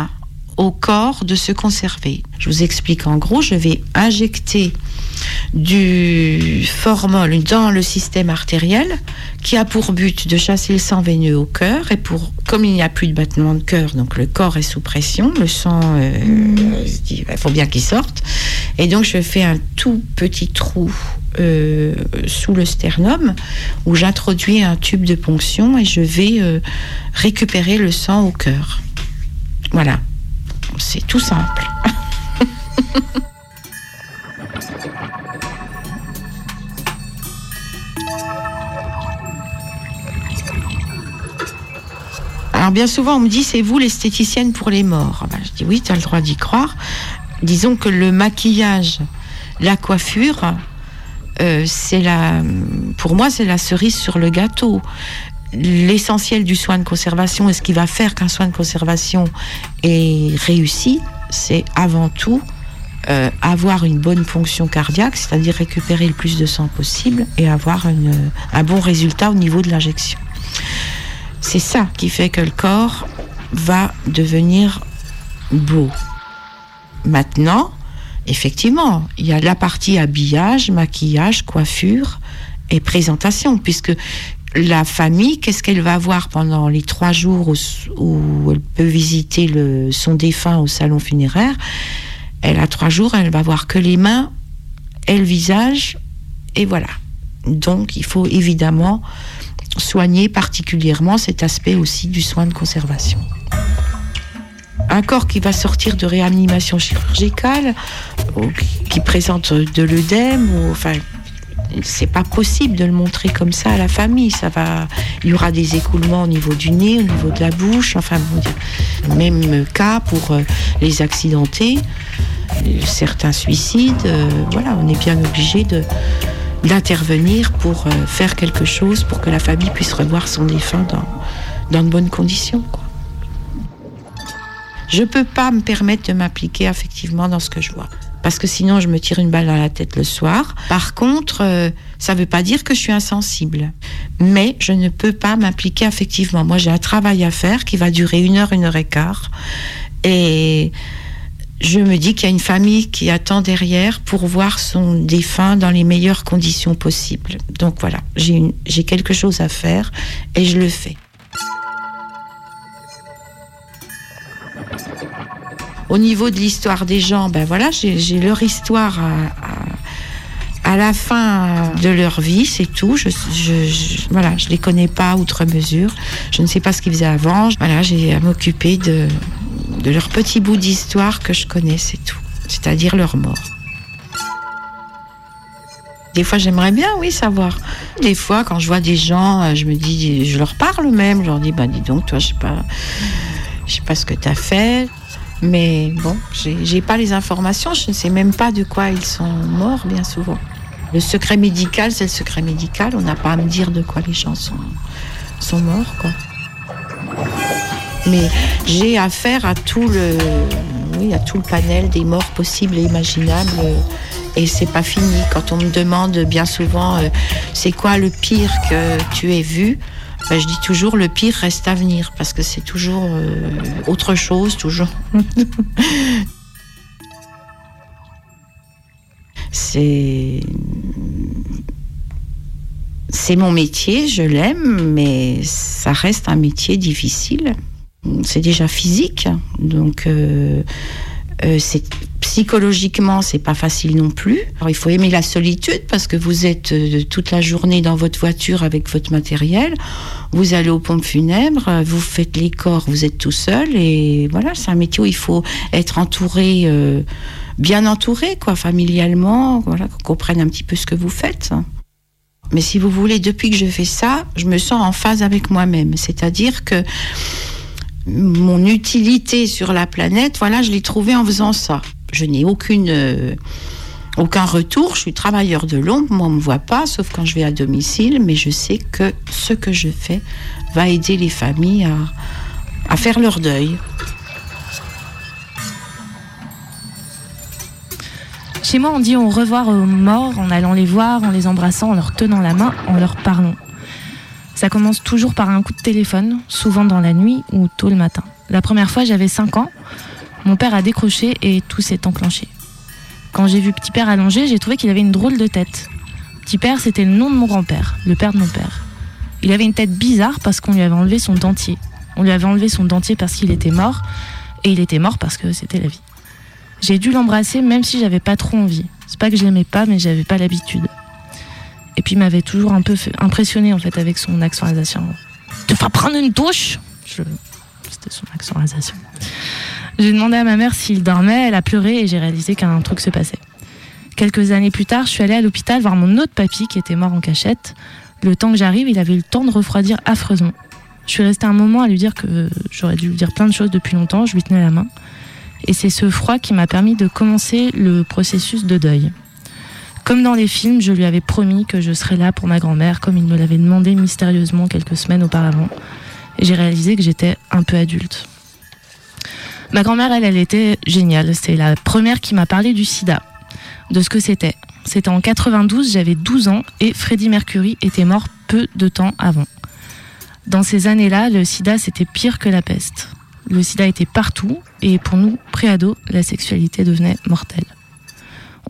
au corps de se conserver. Je vous explique en gros, je vais injecter du formol dans le système artériel qui a pour but de chasser le sang veineux au cœur. Et pour comme il n'y a plus de battement de cœur donc le corps est sous pression le sang euh, se dit, il faut bien qu'il sorte. Et donc je fais un tout petit trou euh, sous le sternum où j'introduis un tube de ponction et je vais euh, récupérer le sang au cœur. Voilà. C'est tout simple (laughs) Bien souvent, on me dit, c'est vous l'esthéticienne pour les morts. Ben, je dis, oui, tu as le droit d'y croire. Disons que le maquillage, la coiffure, euh, c'est la, pour moi, c'est la cerise sur le gâteau. L'essentiel du soin de conservation et ce qui va faire qu'un soin de conservation est réussi, c'est avant tout euh, avoir une bonne fonction cardiaque, c'est-à-dire récupérer le plus de sang possible et avoir un bon résultat au niveau de l'injection. C'est ça qui fait que le corps va devenir beau. Maintenant, effectivement, il y a la partie habillage, maquillage, coiffure et présentation, puisque la famille, qu'est-ce qu'elle va voir pendant les trois jours où, elle peut visiter son défunt au salon funéraire? Elle a trois jours, elle va voir que les mains et le visage, et voilà. Donc, il faut évidemment soigner particulièrement cet aspect aussi du soin de conservation. Un corps qui va sortir de réanimation chirurgicale, qui présente de l'œdème, enfin, c'est pas possible de le montrer comme ça à la famille. Ça va, il y aura des écoulements au niveau du nez, au niveau de la bouche. Enfin, bon, même cas pour euh, les accidentés, certains suicides. euh, voilà, on est bien obligé de d'intervenir pour euh, faire quelque chose pour que la famille puisse revoir son défunt dans, dans de bonnes conditions. quoi. Je peux pas me permettre de m'appliquer effectivement dans ce que je vois. Parce que sinon, je me tire une balle dans la tête le soir. Par contre, euh, ça ne veut pas dire que je suis insensible. Mais je ne peux pas m'appliquer effectivement. Moi, j'ai un travail à faire qui va durer une heure, une heure et quart. Et je me dis qu'il y a une famille qui attend derrière pour voir son défunt dans les meilleures conditions possibles. Donc voilà, j'ai quelque chose à faire et je le fais. Au niveau de l'histoire des gens, ben voilà, j'ai leur histoire à, à- la fin de leur vie, c'est tout. Je, je, je- voilà, je les connais pas outre mesure. Je ne sais pas ce qu'ils faisaient avant. Voilà, j'ai à m'occuper de, de leur petit bout d'histoire que je connais, c'est tout. C'est-à-dire leur mort. Des fois, j'aimerais bien, oui, savoir. Des fois, quand je vois des gens, euh, je me dis, je leur parle même. Je leur dis, bah, dis donc, toi, je sais pas, je sais pas ce que tu as fait. Mais bon, j'ai pas les informations. Je ne sais même pas de quoi ils sont morts, bien souvent. Le secret médical, c'est le secret médical. On n'a pas à me dire de quoi les gens sont, sont morts, quoi. Mais j'ai affaire à tout le, oui, à tout le panel des morts possibles et imaginables. Et c'est pas fini. Quand on me demande bien souvent, euh, c'est quoi le pire que tu aies vu ben, je dis toujours le pire reste à venir parce que c'est toujours euh, autre chose, toujours. (laughs) c'est c'est mon métier, je l'aime, mais ça reste un métier difficile. C'est déjà physique, donc euh, euh, c'est psychologiquement c'est pas facile non plus. Alors, il faut aimer la solitude parce que vous êtes euh, toute la journée dans votre voiture avec votre matériel. Vous allez aux pompes funèbres, vous faites les corps, vous êtes tout seul et voilà, c'est un métier où il faut être entouré, bien entouré quoi, familialement, voilà, qu'on comprenne un petit peu ce que vous faites. Mais si vous voulez, depuis que je fais ça, je me sens en phase avec moi-même. C'est-à-dire que mon utilité sur la planète, voilà, je l'ai trouvée en faisant ça. Je n'ai euh, aucun retour. Je suis travailleur de l'ombre. Moi, on me voit pas, sauf quand je vais à domicile. Mais je sais que ce que je fais va aider les familles à faire leur deuil. Chez moi, on dit au revoir aux morts en allant les voir, en les embrassant, en leur tenant la main, en leur parlant. Ça commence toujours par un coup de téléphone, souvent dans la nuit ou tôt le matin. La première fois, j'avais 5 ans. Mon père a décroché et tout s'est enclenché. Quand j'ai vu Petit Père allongé, j'ai trouvé qu'il avait une drôle de tête. Petit Père, c'était le nom de mon grand-père, le père de mon père. Il avait une tête bizarre parce qu'on lui avait enlevé son dentier. On lui avait enlevé son dentier parce qu'il était mort, et il était mort parce que c'était la vie. J'ai dû l'embrasser même si j'avais pas trop envie. C'est pas que je l'aimais pas, mais j'avais pas l'habitude. Et puis il m'avait toujours un peu impressionné en fait avec son accent alsacien. Tu vas prendre une douche C'était son accent. J'ai demandé à ma mère s'il dormait, elle a pleuré et j'ai réalisé qu'un truc se passait. Quelques années plus tard, je suis allée à l'hôpital voir mon autre papy qui était mort en cachette. Le temps que j'arrive, il avait eu le temps de refroidir affreusement. Je suis restée un moment à lui dire que j'aurais dû lui dire plein de choses depuis longtemps, je lui tenais la main. Et c'est ce froid qui m'a permis de commencer le processus de deuil. Comme dans les films, je lui avais promis que je serais là pour ma grand-mère, comme il me l'avait demandé mystérieusement quelques semaines auparavant. Et j'ai réalisé que j'étais un peu adulte. Ma grand-mère, elle, elle était géniale. C'est la première qui m'a parlé du sida, de ce que c'était. C'était en 92, j'avais 12 ans et Freddie Mercury était mort peu de temps avant. Dans ces années-là, le sida, c'était pire que la peste. Le sida était partout et pour nous, préados, la sexualité devenait mortelle.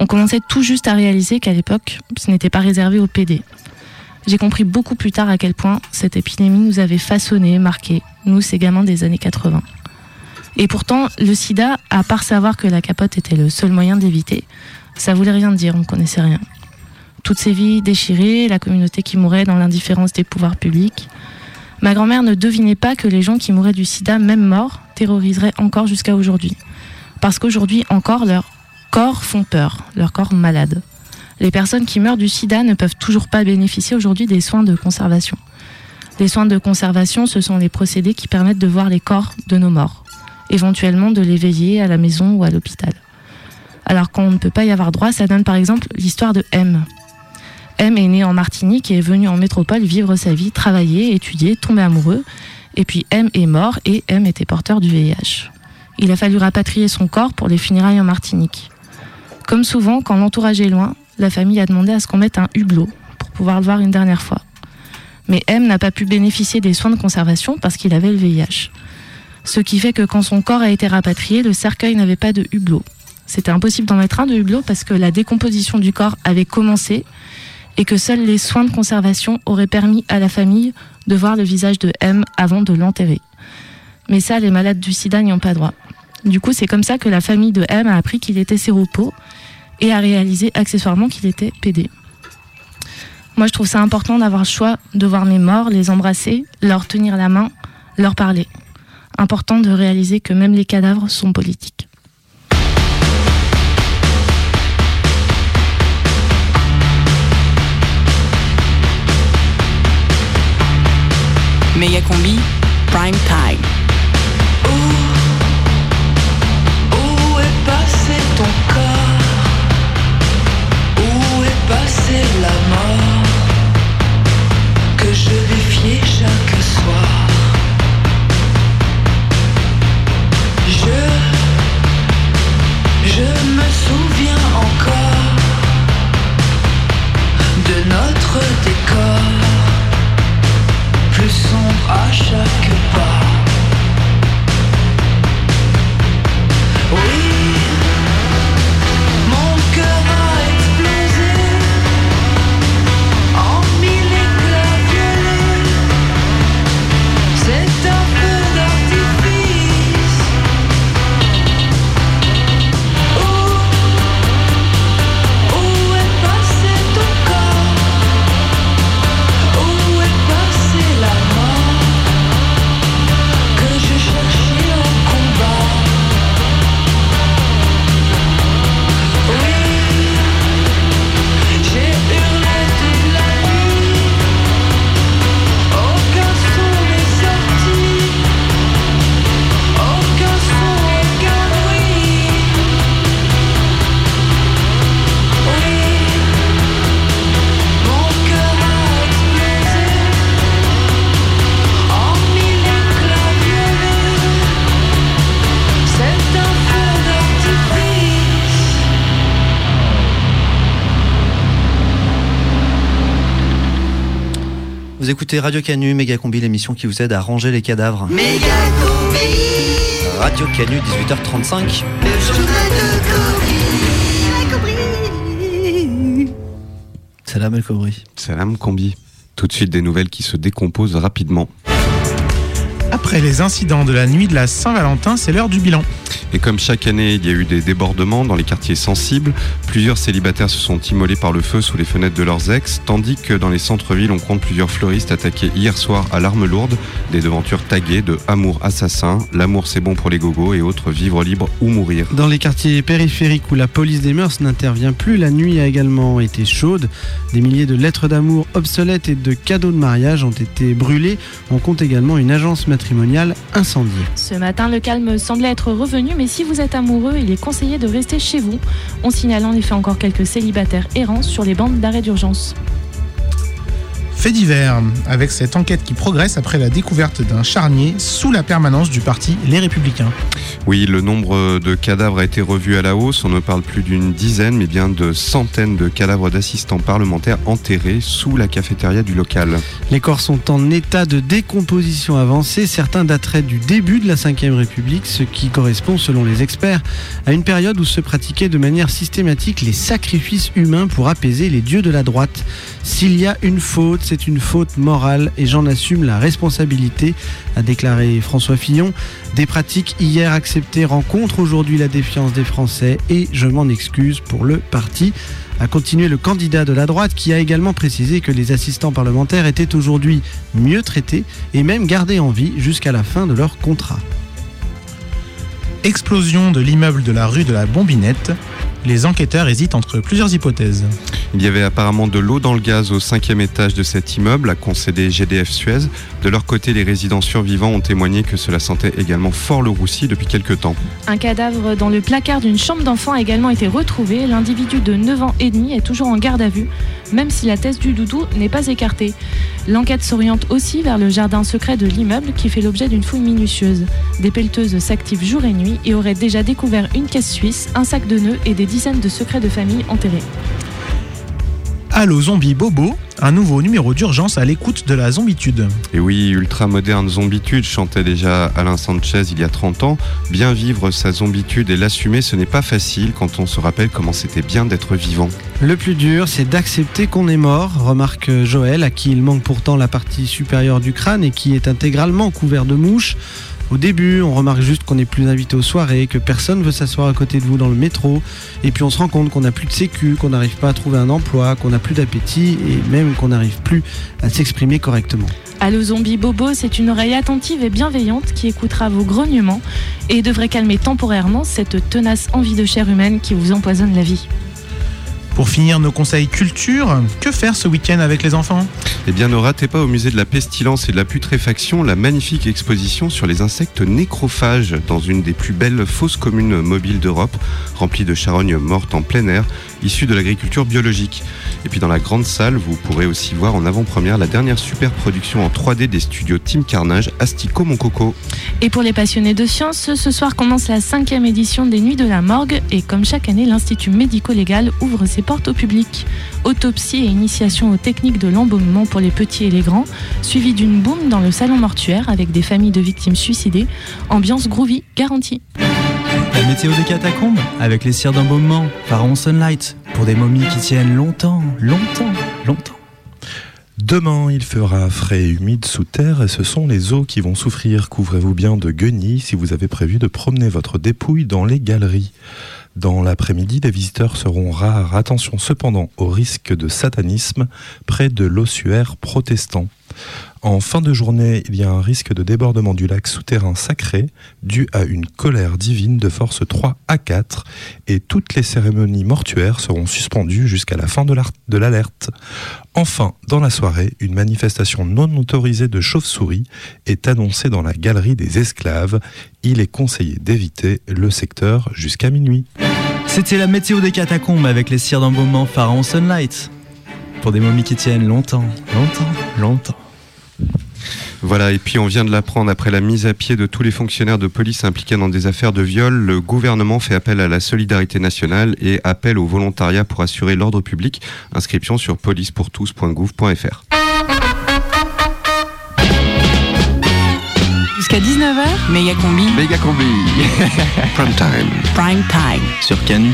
On commençait tout juste à réaliser qu'à l'époque, ce n'était pas réservé aux PD. J'ai compris beaucoup plus tard à quel point cette épidémie nous avait façonné, marqué, nous ces gamins des années 80. Et pourtant, le sida, à part savoir que la capote était le seul moyen d'éviter, ça voulait rien dire, on ne connaissait rien. Toutes ces vies déchirées, la communauté qui mourait dans l'indifférence des pouvoirs publics. Ma grand-mère ne devinait pas que les gens qui mouraient du sida, même morts, terroriseraient encore jusqu'à aujourd'hui. Parce qu'aujourd'hui encore, leurs corps font peur, leurs corps malades. Les personnes qui meurent du sida ne peuvent toujours pas bénéficier aujourd'hui des soins de conservation. Les soins de conservation, ce sont les procédés qui permettent de voir les corps de nos morts, éventuellement de les veiller à la maison ou à l'hôpital. Alors quand on ne peut pas y avoir droit, ça donne par exemple l'histoire de M. M est né en Martinique et est venu en métropole vivre sa vie, travailler, étudier, tomber amoureux. Et puis M est mort et M était porteur du VIH. Il a fallu rapatrier son corps pour les funérailles en Martinique. Comme souvent, quand l'entourage est loin, la famille a demandé à ce qu'on mette un hublot pour pouvoir le voir une dernière fois. Mais M n'a pas pu bénéficier des soins de conservation parce qu'il avait le VIH. Ce qui fait que quand son corps a été rapatrié, le cercueil n'avait pas de hublot. C'était impossible d'en mettre un de hublot parce que la décomposition du corps avait commencé et que seuls les soins de conservation auraient permis à la famille de voir le visage de M avant de l'enterrer. Mais ça, les malades du sida n'y ont pas droit. Du coup, c'est comme ça que la famille de M a appris qu'il était séropo et a réalisé accessoirement qu'il était PD. Moi, je trouve ça important d'avoir le choix de voir mes morts, les embrasser, leur tenir la main, leur parler. Important de réaliser que même les cadavres sont politiques. Méga combi, prime time. Écoutez Radio Canu, Méga Combi, l'émission qui vous aide à ranger les cadavres. Radio Canu, 18h35. Salam El Kobri. Salam Combi. Tout de suite des nouvelles qui se décomposent rapidement. Après les incidents de la nuit de la Saint-Valentin, c'est l'heure du bilan. Et comme chaque année, il y a eu des débordements dans les quartiers sensibles, plusieurs célibataires se sont immolés par le feu sous les fenêtres de leurs ex, tandis que dans les centres-villes, on compte plusieurs fleuristes attaqués hier soir à l'arme lourde, des devantures taguées de Amour assassin, L'amour c'est bon pour les gogos et autres Vivre libre ou mourir. Dans les quartiers périphériques où la police des mœurs n'intervient plus, la nuit a également été chaude. Des milliers de lettres d'amour obsolètes et de cadeaux de mariage ont été brûlés. On compte également une agence Ce matin, le calme semblait être revenu, mais si vous êtes amoureux, il est conseillé de rester chez vous. On signale en effet encore quelques célibataires errants sur les bandes d'arrêt d'urgence. Fait divers, avec cette enquête qui progresse après la découverte d'un charnier sous la permanence du parti Les Républicains. Oui, le nombre de cadavres a été revu à la hausse. On ne parle plus d'une dizaine, mais bien de centaines de cadavres d'assistants parlementaires enterrés sous la cafétéria du local. Les corps sont en état de décomposition avancée. Certains dateraient du début de la Ve République, ce qui correspond, selon les experts, à une période où se pratiquaient de manière systématique les sacrifices humains pour apaiser les dieux de la droite. S'il y a une faute, c'est une faute morale et j'en assume la responsabilité, a déclaré François Fillon. Des pratiques hier acceptées rencontrent aujourd'hui la défiance des Français et je m'en excuse pour le parti a continué le candidat de la droite qui a également précisé que les assistants parlementaires étaient aujourd'hui mieux traités et même gardés en vie jusqu'à la fin de leur contrat. Explosion de l'immeuble de la rue de la Bombinette. Les enquêteurs hésitent entre plusieurs hypothèses. Il y avait apparemment de l'eau dans le gaz au cinquième étage de cet immeuble, a concédé GDF Suez. De leur côté, les résidents survivants ont témoigné que cela sentait également fort le roussi depuis quelques temps. Un cadavre dans le placard d'une chambre d'enfant a également été retrouvé. L'individu de 9 ans et demi est toujours en garde à vue. Même si la thèse du doudou n'est pas écartée. L'enquête s'oriente aussi vers le jardin secret de l'immeuble qui fait l'objet d'une fouille minutieuse. Des pelleteuses s'activent jour et nuit et auraient déjà découvert une caisse suisse, un sac de nœuds et des dizaines de secrets de famille enterrés. Allo Zombie Bobo, un nouveau numéro d'urgence à l'écoute de la zombitude. Et oui, ultra moderne zombitude chantait déjà Alain Sanchez il y a 30 ans. Bien vivre sa zombitude et l'assumer, ce n'est pas facile quand on se rappelle comment c'était bien d'être vivant. Le plus dur, c'est d'accepter qu'on est mort, remarque Joël, à qui il manque pourtant la partie supérieure du crâne et qui est intégralement couvert de mouches. Au début, on remarque juste qu'on n'est plus invité aux soirées, que personne veut s'asseoir à côté de vous dans le métro, et puis on se rend compte qu'on n'a plus de sécu, qu'on n'arrive pas à trouver un emploi, qu'on n'a plus d'appétit, et même qu'on n'arrive plus à s'exprimer correctement. Allo Zombie Bobo, c'est une oreille attentive et bienveillante qui écoutera vos grognements et devrait calmer temporairement cette tenace envie de chair humaine qui vous empoisonne la vie. Pour finir nos conseils culture, que faire ce week-end avec les enfants? Eh bien, ne ratez pas au musée de la pestilence et de la putréfaction la magnifique exposition sur les insectes nécrophages dans une des plus belles fosses communes mobiles d'Europe, remplie de charognes mortes en plein air, issues de l'agriculture biologique. Et puis dans la grande salle, vous pourrez aussi voir en avant-première la dernière super production en 3D des studios Team Carnage, Astico Mon Coco. Et pour les passionnés de sciences, ce soir commence la cinquième édition des Nuits de la Morgue et comme chaque année, l'Institut médico-légal ouvre ses portes au public. Autopsie et initiation aux techniques de l'embaumement pour les petits et les grands, suivi d'une boum dans le salon mortuaire avec des familles de victimes suicidées. Ambiance groovy garantie. La météo des catacombes avec les cires d'embaumement Pharaon Sunlight pour des momies qui tiennent longtemps, longtemps, longtemps. Demain, il fera frais et humide sous terre et ce sont les eaux qui vont souffrir. Couvrez-vous bien de guenilles si vous avez prévu de promener votre dépouille dans les galeries. Dans l'après-midi, les visiteurs seront rares. Attention cependant au risque de satanisme près de l'ossuaire protestant. En fin de journée, il y a un risque de débordement du lac souterrain sacré dû à une colère divine de force 3 à 4 et toutes les cérémonies mortuaires seront suspendues jusqu'à la fin de l'alerte. Enfin, dans la soirée, une manifestation non autorisée de chauves-souris est annoncée dans la galerie des esclaves. Il est conseillé d'éviter le secteur jusqu'à minuit. C'était la météo des catacombes avec les cires d'embaumement Pharaon Sunlight pour des momies qui tiennent longtemps, longtemps, longtemps. Voilà, et puis on vient de l'apprendre après la mise à pied de tous les fonctionnaires de police impliqués dans des affaires de viol, le gouvernement fait appel à la solidarité nationale et appel au volontariat pour assurer l'ordre public. Inscription sur policepourtous.gouv.fr. Jusqu'à 19h, méga combi. Méga combi. (laughs) Prime time. Prime time. Sur Canu.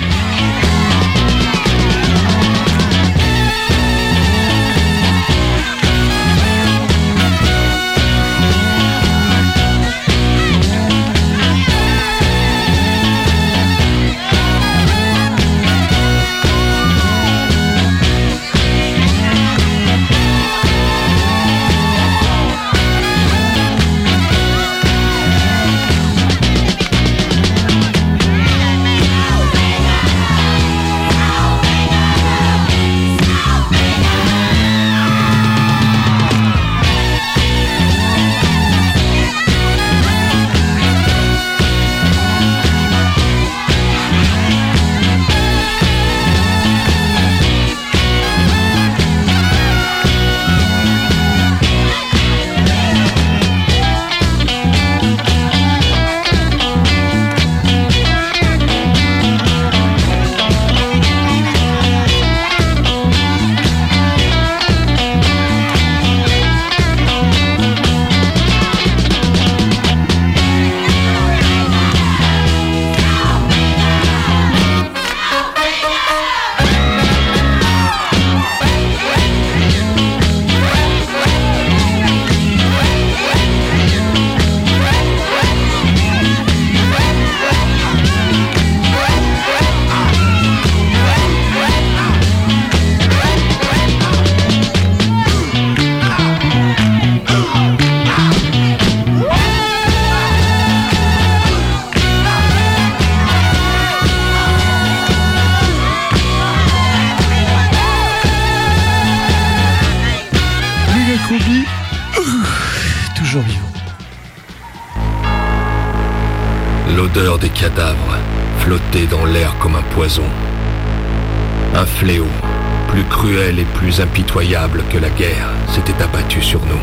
Et plus impitoyable que la guerre s'était abattu sur nous.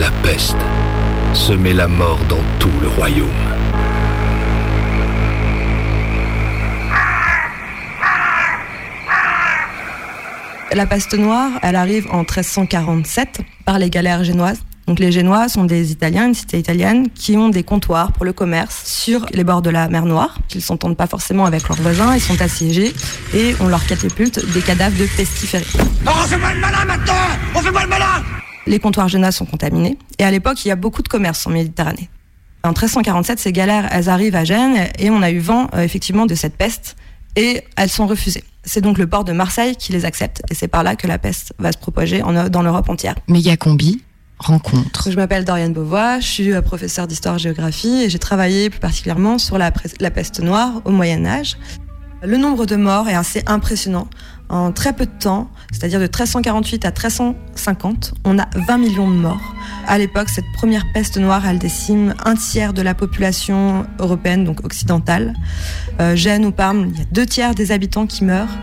La peste semait la mort dans tout le royaume. La peste noire, elle arrive en 1347 par les galères génoises. Donc les Génois sont des Italiens, une cité italienne, qui ont des comptoirs pour le commerce sur les bords de la mer Noire. Ils s'entendent pas forcément avec leurs voisins, ils sont assiégés et on leur catapulte des cadavres de pestiférés. Oh, on fait le malin maintenant On fait le malin Les comptoirs génois sont contaminés et à l'époque il y a beaucoup de commerce en Méditerranée. En 1347, ces galères, elles arrivent à Gênes et on a eu vent euh, effectivement de cette peste et elles sont refusées. C'est donc le port de Marseille qui les accepte et c'est par là que la peste va se propager en- dans l'Europe entière. Mégacombi, Je m'appelle Doriane Beauvois, je suis euh, professeure d'histoire-géographie et j'ai travaillé plus particulièrement sur la peste noire au Moyen Âge. Le nombre de morts est assez impressionnant. En très peu de temps, c'est-à-dire de 1348 à 1350, on a 20 millions de morts. À l'époque, cette première peste noire, elle décime un tiers de la population européenne, donc occidentale. Euh, Gênes ou Parme, il y a deux tiers des habitants qui meurent.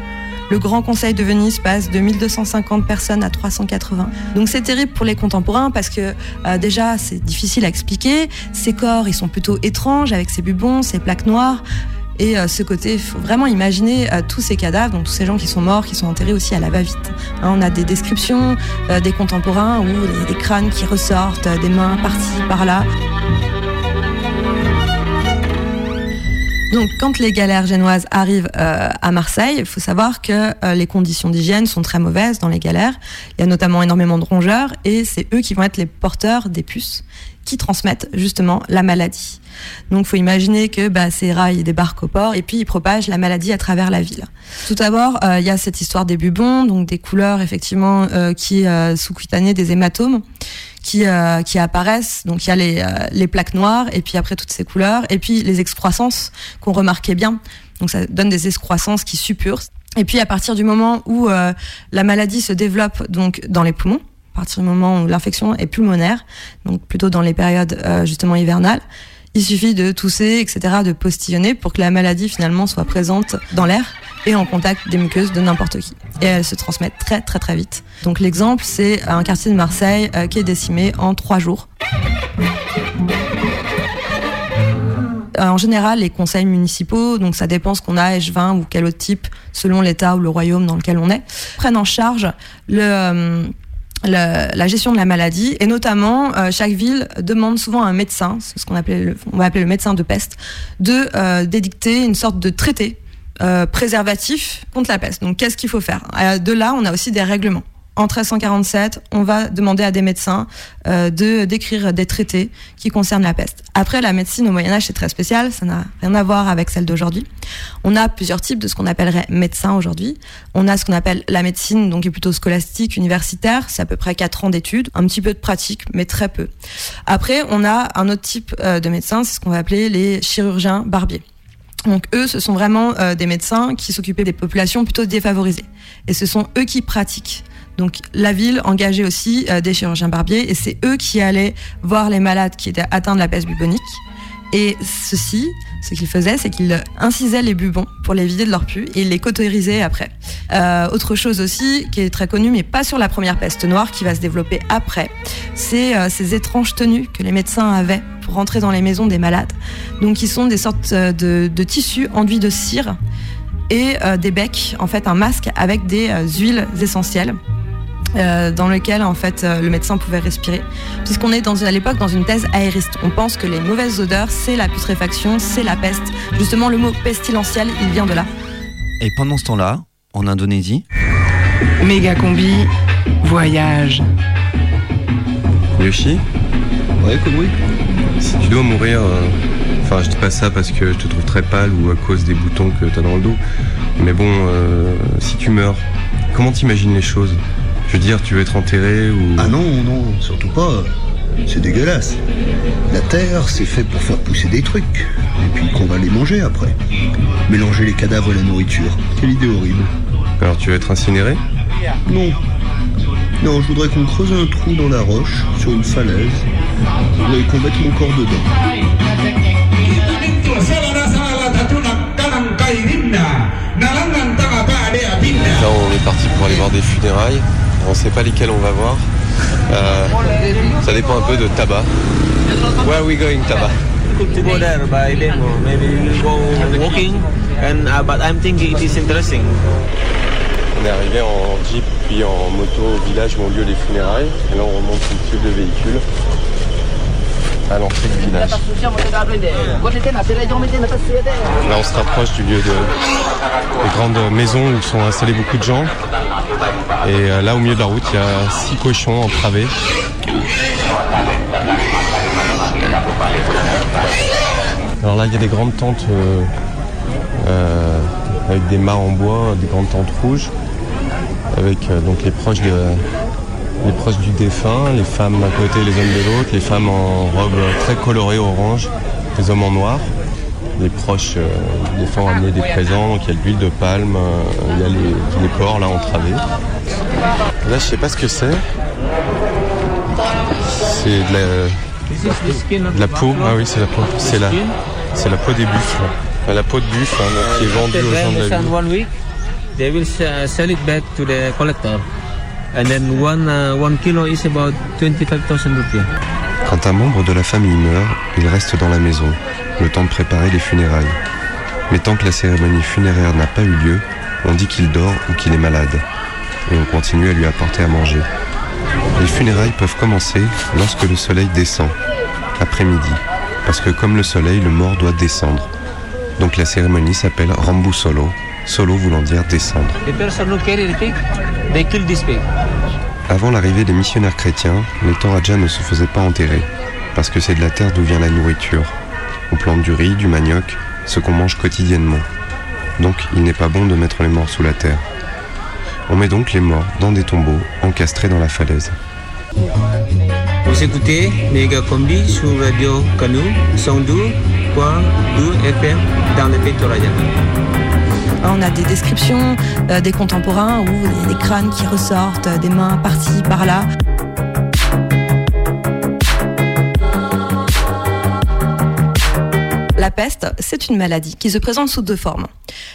Le Grand Conseil de Venise passe de 1250 personnes à 380. Donc c'est terrible pour les contemporains parce que euh, déjà c'est difficile à expliquer. Ces corps, ils sont plutôt étranges avec ces bubons, ces plaques noires. Et euh, ce côté, il faut vraiment imaginer euh, tous ces cadavres, donc tous ces gens qui sont morts, qui sont enterrés aussi à la va-vite. Hein, on a des descriptions des contemporains où des crânes qui ressortent, des mains par-ci, par-là. Donc, quand les galères génoises arrivent euh, à Marseille, il faut savoir que euh, les conditions d'hygiène sont très mauvaises dans les galères. Il y a notamment énormément de rongeurs et c'est eux qui vont être les porteurs des puces qui transmettent justement la maladie. Donc, faut imaginer que bah, ces rats ils débarquent au port et puis ils propagent la maladie à travers la ville. Tout d'abord, euh, il y a cette histoire des bubons, donc des couleurs effectivement euh, qui euh, sous-cutanées, des hématomes qui, qui apparaissent. Donc il y a les, les plaques noires et puis après toutes ces couleurs et puis les excroissances qu'on remarquait bien. Donc ça donne des excroissances qui suppurent. Et puis à partir du moment où la maladie se développe donc dans les poumons, à partir du moment où l'infection est pulmonaire, donc plutôt dans les périodes justement hivernales, il suffit de tousser, etc., de postillonner pour que la maladie finalement soit présente dans l'air et en contact des muqueuses de n'importe qui. Et elle se transmet très très très vite. Donc l'exemple, c'est un quartier de Marseille euh, qui est décimé en trois jours. Euh, En général, les conseils municipaux, donc ça dépend ce qu'on a, H20 ou quel autre type, selon l'État ou le royaume dans lequel on est, prennent en charge le, la gestion de la maladie et notamment euh, chaque ville demande souvent à un médecin, ce qu'on appelait le, on va appeler le médecin de peste, de euh, d'édicter une sorte de traité euh, préservatif contre la peste. Donc qu'est-ce qu'il faut faire? Euh, De là, on a aussi des règlements. En 1347, on va demander à des médecins euh, de d'écrire des traités qui concernent la peste. Après, la médecine au Moyen Âge c'est très spécial, ça n'a rien à voir avec celle d'aujourd'hui. On a plusieurs types de ce qu'on appellerait médecins aujourd'hui. On a ce qu'on appelle la médecine, donc qui est plutôt scolastique, universitaire, c'est à peu près 4 ans d'études, un petit peu de pratique, mais très peu. Après, on a un autre type euh, de médecins, c'est ce qu'on va appeler les chirurgiens barbiers. Donc eux, ce sont vraiment euh, des médecins qui s'occupaient des populations plutôt défavorisées. Et ce sont eux qui pratiquent. Donc la ville engageait aussi euh, des chirurgiens barbiers et c'est eux qui allaient voir les malades qui étaient atteints de la peste bubonique. Et ceci, ce qu'ils faisaient, c'est qu'ils incisaient les bubons pour les vider de leur pus et les cauterisaient après. Euh, autre chose aussi qui est très connue, mais pas sur la première peste noire, qui va se développer après, c'est euh, ces étranges tenues que les médecins avaient pour rentrer dans les maisons des malades. Donc, qui sont des sortes de, tissus enduits de cire et des becs, en fait, un masque avec des huiles essentielles. Euh, dans lequel en fait euh, le médecin pouvait respirer. Puisqu'on est dans, à l'époque dans une thèse aériste. On pense que les mauvaises odeurs c'est la putréfaction c'est la peste. Justement le mot pestilentiel il vient de là. Et pendant ce temps-là, en Indonésie, Méga combi, voyage. Yoshi Ouais, Kobri Si tu dois mourir, euh, enfin je dis pas ça parce que je te trouve très pâle ou à cause des boutons que t'as dans le dos, mais bon, euh, si tu meurs, comment t'imagines les choses? Je veux dire, tu veux être enterré ou... Ah non, non, surtout pas. C'est dégueulasse. La terre, c'est fait pour faire pousser des trucs. Et puis qu'on va les manger après. Mélanger les cadavres et la nourriture. Quelle idée horrible. Alors tu veux être incinéré Non. Non, je voudrais qu'on creuse un trou dans la roche, sur une falaise, et qu'on mette mon corps dedans. Dans aller voir des funérailles. On ne sait pas lesquelles on va voir. Euh, ça dépend un peu de tabac. Where are we going, tabac to go there by demo. Maybe we will go walking. And uh, but I'm thinking it is interesting. On est arrivé en jeep puis en moto au village où ont lieu les funérailles. Et là on remonte une tube de véhicule à l'entrée du village. Là on se rapproche du lieu de des grandes maisons où sont installés beaucoup de gens. Et euh, là au milieu de la route il y a six cochons entravés. Alors là, il y a des grandes tentes euh, euh, avec des mâts en bois, des grandes tentes rouges, avec euh, donc les proches, de, les proches du défunt, les femmes d'un côté et les hommes de l'autre, les femmes en robe très colorée orange, les hommes en noir. Les proches du défunt ont amené des présents, donc il y a de l'huile de palme, il y a les, les corps là entravés. Là, je sais pas ce que c'est. C'est de la, de la peau, ah oui c'est la peau, c'est la, c'est la peau des buffles, Enfin, la peau de buffle hein, qui est vendue aux gens de la ville. one week, they will se- sell it back to the collector. And then uh, one kilo is about 25,000 rupees. Quand un membre de la famille meurt, il reste dans la maison, le temps de préparer les funérailles. Mais tant que la cérémonie funéraire n'a pas eu lieu, on dit qu'il dort ou qu'il est malade. Et on continue à lui apporter à manger. Les funérailles peuvent commencer lorsque le soleil descend, après-midi. Parce que comme le soleil, le mort doit descendre. Donc la cérémonie s'appelle Rambu Solo, voulant dire descendre. Avant l'arrivée des missionnaires chrétiens, les Torajas ne se faisaient pas enterrer, parce que c'est de la terre d'où vient la nourriture. On plante du riz, du manioc, ce qu'on mange quotidiennement. Donc il n'est pas bon de mettre les morts sous la terre. On met donc les morts dans des tombeaux, encastrés dans la falaise. Vous écoutez Mega Combi sur Radio Canu 102.2 FM dans le Pectoraja. On a des descriptions euh, des contemporains où il y a des crânes qui ressortent, euh, des mains par-ci, par-là. La peste, c'est une maladie qui se présente sous deux formes.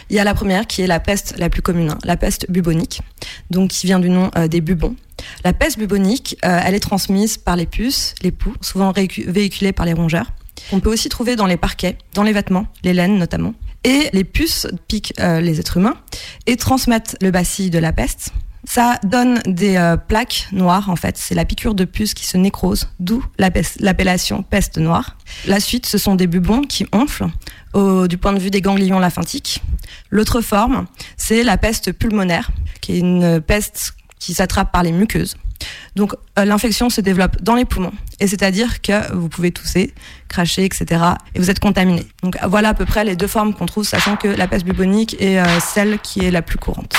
Il y a la première qui est la peste la plus commune, hein, la peste bubonique, donc qui vient du nom euh, des bubons. La peste bubonique, elle est transmise par les puces, les poux, souvent véhiculées par les rongeurs. On peut aussi trouver dans les parquets, dans les vêtements, les laines notamment. Et les puces piquent euh, les êtres humains et transmettent le bacille de la peste. Ça donne des euh, plaques noires en fait. C'est la piqûre de puce qui se nécrose, d'où l'appellation peste noire. La suite, ce sont des bubons qui onflent au- du point de vue des ganglions lymphantiques. L'autre forme, c'est la peste pulmonaire, qui est une peste qui s'attrape par les muqueuses. Donc euh, l'infection se développe dans les poumons, et c'est-à-dire que vous pouvez tousser, cracher, etc. et vous êtes contaminé. Donc voilà à peu près les deux formes qu'on trouve, sachant que la peste bubonique est euh, celle qui est la plus courante.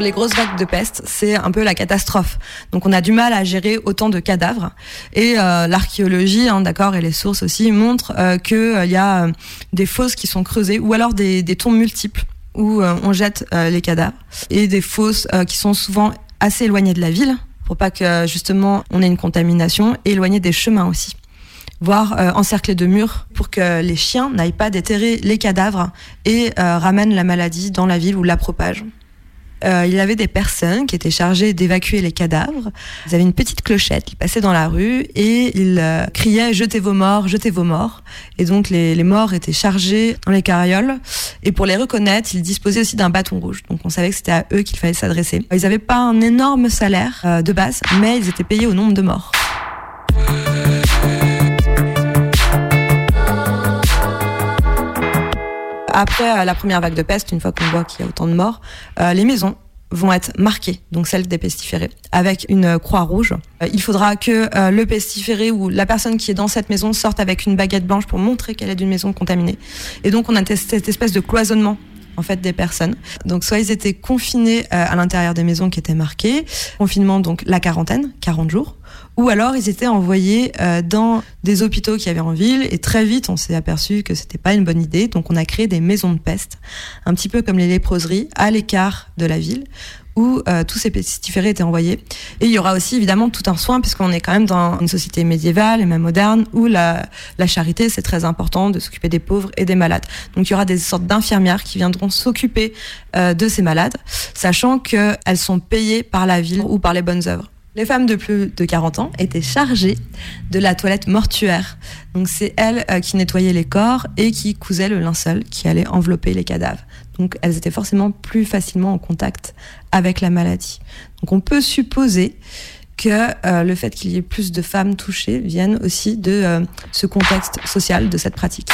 Les grosses vagues de peste, c'est un peu la catastrophe. Donc on a du mal à gérer autant de cadavres. Et euh, l'archéologie, hein, d'accord, et les sources aussi montrent euh, qu'il y a euh, des fosses qui sont creusées ou alors des, tombes multiples où euh, on jette euh, les cadavres et des fosses euh, qui sont souvent assez éloignées de la ville pour pas que justement on ait une contamination éloignées des chemins aussi voire euh, encerclées de murs pour que les chiens n'aillent pas déterrer les cadavres et euh, ramènent la maladie dans la ville ou la propagent. Euh, il y avait des personnes qui étaient chargées d'évacuer les cadavres. Ils avaient une petite clochette, ils passaient dans la rue et ils euh, criaient jetez vos morts, jetez vos morts. Et donc les, les morts étaient chargés dans les carrioles. Et pour les reconnaître, ils disposaient aussi d'un bâton rouge. Donc on savait que c'était à eux qu'il fallait s'adresser. Ils n'avaient pas un énorme salaire euh, de base, mais ils étaient payés au nombre de morts. Après euh, la première vague de peste, une fois qu'on voit qu'il y a autant de morts, euh, les maisons vont être marquées, donc celles des pestiférés, avec une euh, croix rouge. Il faudra que le pestiféré ou la personne qui est dans cette maison sorte avec une baguette blanche pour montrer qu'elle est d'une maison contaminée. Et donc on a cette espèce de cloisonnement en fait des personnes. Donc soit ils étaient confinés à l'intérieur des maisons qui étaient marquées, confinement donc la quarantaine, 40 jours, ou alors ils étaient envoyés euh, dans des hôpitaux qu'il y avait en ville et très vite on s'est aperçu que c'était pas une bonne idée donc on a créé des maisons de peste un petit peu comme les léproseries à l'écart de la ville où euh, tous ces pestiférés étaient envoyés. Et il y aura aussi évidemment tout un soin, puisqu'on est quand même dans une société médiévale et même moderne, où la, charité, c'est très important de s'occuper des pauvres et des malades. Donc il y aura des sortes d'infirmières qui viendront s'occuper euh, de ces malades, sachant qu'elles sont payées par la ville ou par les bonnes œuvres. Les femmes de plus de 40 ans étaient chargées de la toilette mortuaire. Donc c'est elles euh, qui nettoyaient les corps et qui cousaient le linceul qui allait envelopper les cadavres. Donc elles étaient forcément plus facilement en contact avec la maladie. Donc on peut supposer que euh, le fait qu'il y ait plus de femmes touchées vienne aussi de euh, ce contexte social de cette pratique.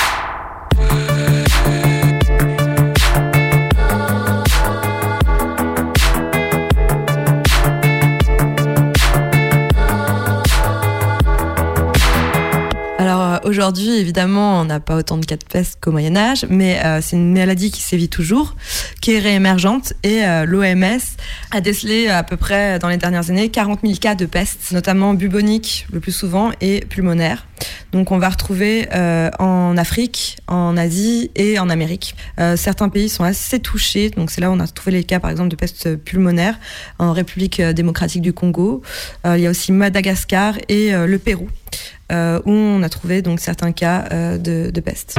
Aujourd'hui, évidemment, on n'a pas autant de cas de peste qu'au Moyen Âge, mais euh, c'est une maladie qui sévit toujours, qui est réémergente, et euh, l'OMS a décelé à peu près dans les dernières années 40 000 cas de peste, notamment bubonique le plus souvent et pulmonaire. Donc on va retrouver euh, en Afrique, en Asie et en Amérique. Certains pays sont assez touchés, donc c'est là où on a trouvé les cas par exemple de peste pulmonaire en République démocratique du Congo. Il y a aussi Madagascar et le Pérou où on a trouvé donc certains cas euh, de, de peste.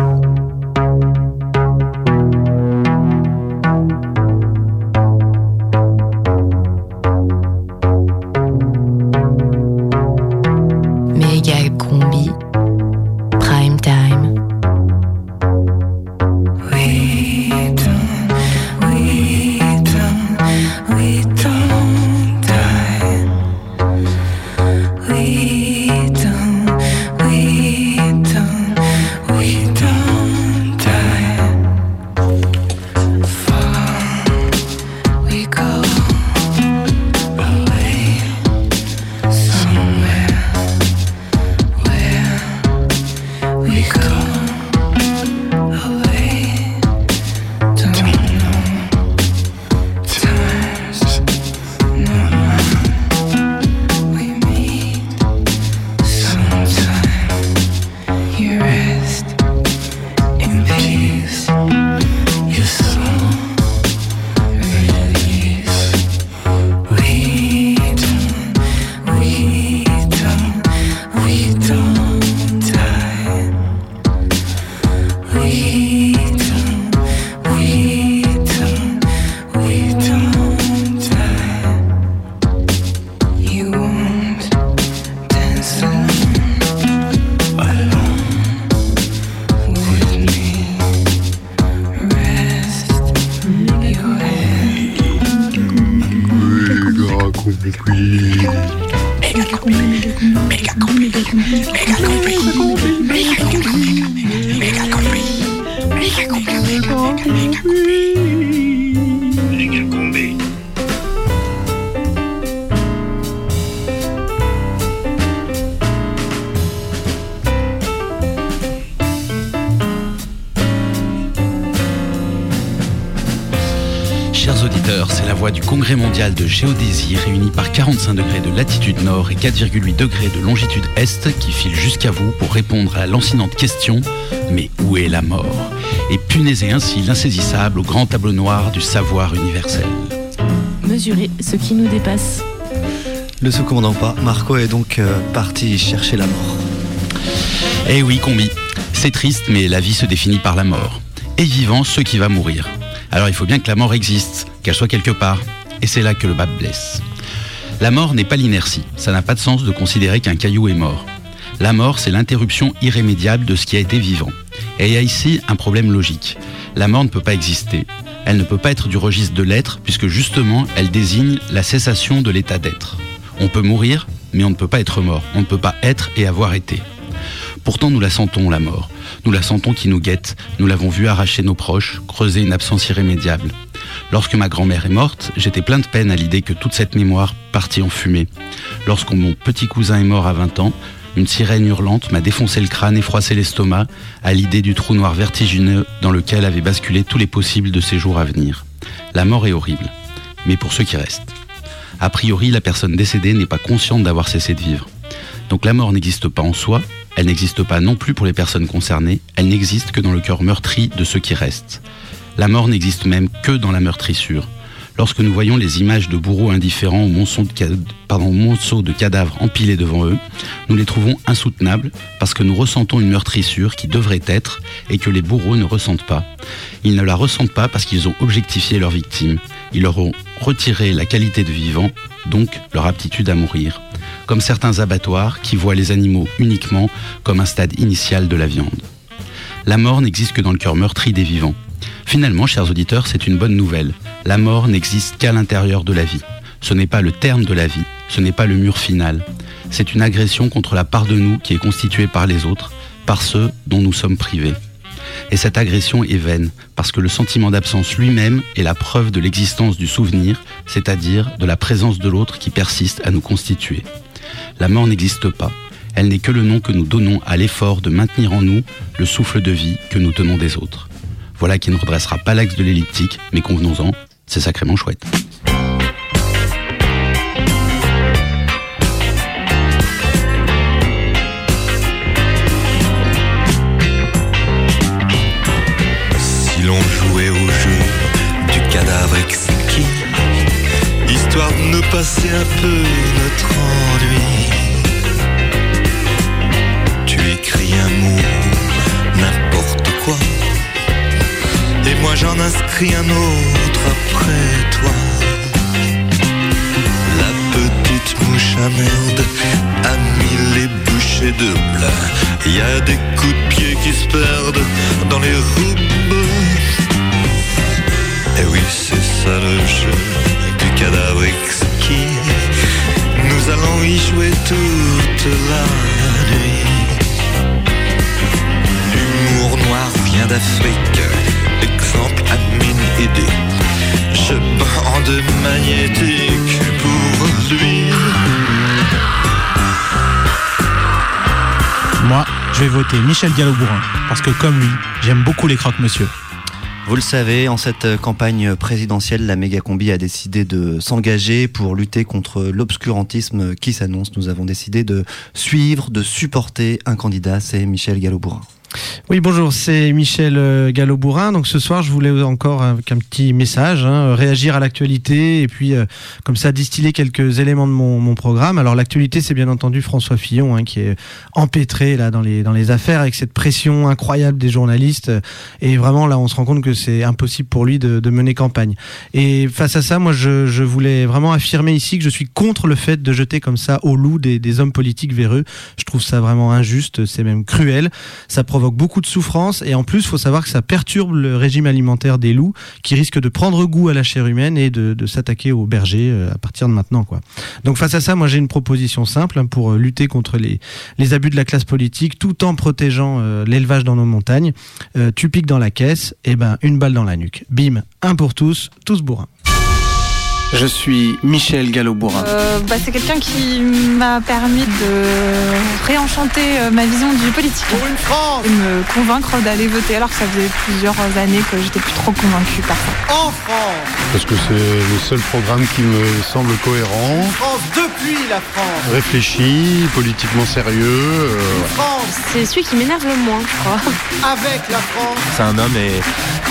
Mega Queen. Mega Queen. Mega Queen. Mega Queen. De géodésie réuni par 45 degrés de latitude nord et 4,8 degrés de longitude est qui file jusqu'à vous pour répondre à la lancinante question Mais où est la mort? Et punaiser ainsi l'insaisissable au grand tableau noir du savoir universel. Mesurer ce qui nous dépasse. Le secondant pas, Marco est donc euh, parti chercher la mort. Eh oui, combi, c'est triste, mais la vie se définit par la mort. Et vivant, ceux qui va mourir. Alors il faut bien que la mort existe, qu'elle soit quelque part. Et c'est là que le bas blesse. La mort n'est pas l'inertie. Ça n'a pas de sens de considérer qu'un caillou est mort. La mort, c'est l'interruption irrémédiable de ce qui a été vivant. Et il y a ici un problème logique. La mort ne peut pas exister. Elle ne peut pas être du registre de l'être, puisque justement, elle désigne la cessation de l'état d'être. On peut mourir, mais on ne peut pas être mort. On ne peut pas être et avoir été. Pourtant, nous la sentons, la mort. Nous la sentons qui nous guette. Nous l'avons vue arracher nos proches, creuser une absence irrémédiable. Lorsque ma grand-mère est morte, j'étais plein de peine à l'idée que toute cette mémoire partit en fumée. Lorsque mon petit cousin est mort à 20 ans, une sirène hurlante m'a défoncé le crâne et froissé l'estomac à l'idée du trou noir vertigineux dans lequel avaient basculé tous les possibles de ces jours à venir. La mort est horrible, mais pour ceux qui restent. A priori, la personne décédée n'est pas consciente d'avoir cessé de vivre. Donc la mort n'existe pas en soi, elle n'existe pas non plus pour les personnes concernées, elle n'existe que dans le cœur meurtri de ceux qui restent. La mort n'existe même que dans la meurtrissure. Lorsque nous voyons les images de bourreaux indifférents aux monceaux de, ca- pardon, aux monceaux de cadavres empilés devant eux, nous les trouvons insoutenables parce que nous ressentons une meurtrissure qui devrait être et que les bourreaux ne ressentent pas. Ils ne la ressentent pas parce qu'ils ont objectifié leurs victimes. Ils leur ont retiré la qualité de vivant, donc leur aptitude à mourir. Comme certains abattoirs qui voient les animaux uniquement comme un stade initial de la viande. La mort n'existe que dans le cœur meurtri des vivants. Finalement, chers auditeurs, c'est une bonne nouvelle. La mort n'existe qu'à l'intérieur de la vie. Ce n'est pas le terme de la vie, ce n'est pas le mur final. C'est une agression contre la part de nous qui est constituée par les autres, par ceux dont nous sommes privés. Et cette agression est vaine, parce que le sentiment d'absence lui-même est la preuve de l'existence du souvenir, c'est-à-dire de la présence de l'autre qui persiste à nous constituer. La mort n'existe pas. Elle n'est que le nom que nous donnons à l'effort de maintenir en nous le souffle de vie que nous tenons des autres. Voilà qui ne redressera pas l'axe de l'elliptique, mais convenons-en, c'est sacrément chouette. Si l'on jouait au jeu du cadavre exquis, histoire de nous passer un peu notre ennui. Moi j'en inscris un autre après toi. La petite mouche à merde a mis les bouchées de plat. Y a des coups de pied qui se perdent dans les roubes. Et oui, c'est ça le jeu du cadavre exquis. Nous allons y jouer toute la nuit. L'humour noir vient d'Afrique. Exemple admin aidé. Je bande magnétique pour lui. Moi, je vais voter Michel Gallo-Bourrin, parce que comme lui, j'aime beaucoup les croque-monsieur. Vous le savez, en cette euh, campagne présidentielle, la Mégacombi a décidé de s'engager pour lutter contre l'obscurantisme qui s'annonce. Nous avons décidé de suivre, de supporter un candidat, c'est Michel Gallo-Bourrin. Oui, bonjour, c'est Michel euh, Gallo-Bourrin. Donc ce soir, je voulais encore avec un petit message, hein, réagir à l'actualité et puis euh, comme ça distiller quelques éléments de mon, programme. Alors l'actualité, c'est bien entendu François Fillon hein, qui est empêtré là dans les dans les affaires avec cette pression incroyable des journalistes et vraiment là, on se rend compte que c'est impossible pour lui de, mener campagne. Et face à ça, moi, je, je voulais vraiment affirmer ici que je suis contre le fait de jeter comme ça au loup des, des hommes politiques véreux. Je trouve ça vraiment injuste, c'est même cruel. Ça provoque beaucoup de souffrance et en plus, il faut savoir que ça perturbe le régime alimentaire des loups qui risquent de prendre goût à la chair humaine et de, s'attaquer aux bergers euh, à partir de maintenant. Donc face à ça, moi j'ai une proposition simple hein, pour euh, lutter contre les, abus de la classe politique tout en protégeant euh, l'élevage dans nos montagnes. Tu piques dans la caisse, et ben une balle dans la nuque. Bim, un pour tous, tous bourrins. Je suis Michel Gallo-Bourrin. Euh, bah, c'est quelqu'un qui m'a permis de réenchanter euh, ma vision du politique. Et me convaincre d'aller voter alors que ça faisait plusieurs années que j'étais plus trop convaincue par ça. En France Parce que c'est le seul programme qui me semble cohérent, France depuis la France réfléchi, politiquement sérieux. euh, voilà. C'est celui qui m'énerve le moins, je crois. Avec la France C'est un homme et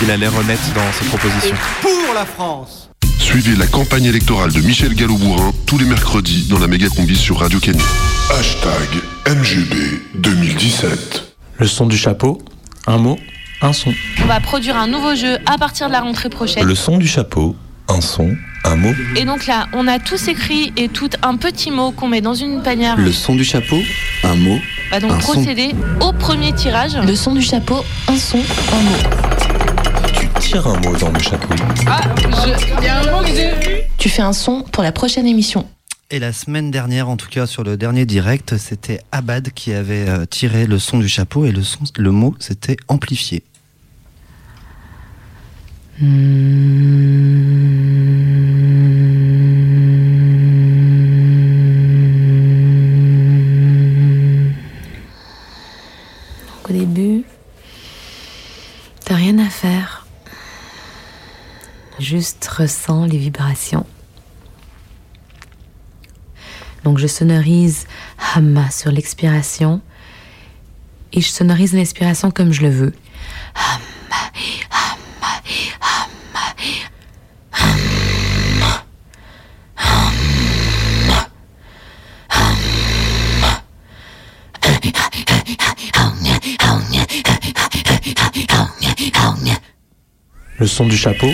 il a l'air honnête dans ses propositions. Pour la France Suivez la campagne électorale de Michel Gallo-Bourrin tous les mercredis dans la méga combi sur Radio Canu. Hashtag MGB 2017. Le son du chapeau, un mot, un son. On va produire un nouveau jeu à partir de la rentrée prochaine. Le son du chapeau, un son, un mot. Et donc là, on a tous écrit et tout un petit mot qu'on met dans une panière. Le son du chapeau, un mot. va donc un son. procéder au premier tirage. Le son du chapeau, un son, un mot. Tire un mot dans le chapeau. Ah, il y a un mot que j'ai vu. Tu fais un son pour la prochaine émission. Et la semaine dernière, en tout cas sur le dernier direct, c'était Abad qui avait euh, tiré le son du chapeau et le, son, le mot c'était amplifié. Au début, t'as rien à faire juste ressens les vibrations. Donc je sonorise Hamma sur l'expiration et je sonorise l'inspiration comme je le veux. Le son du chapeau,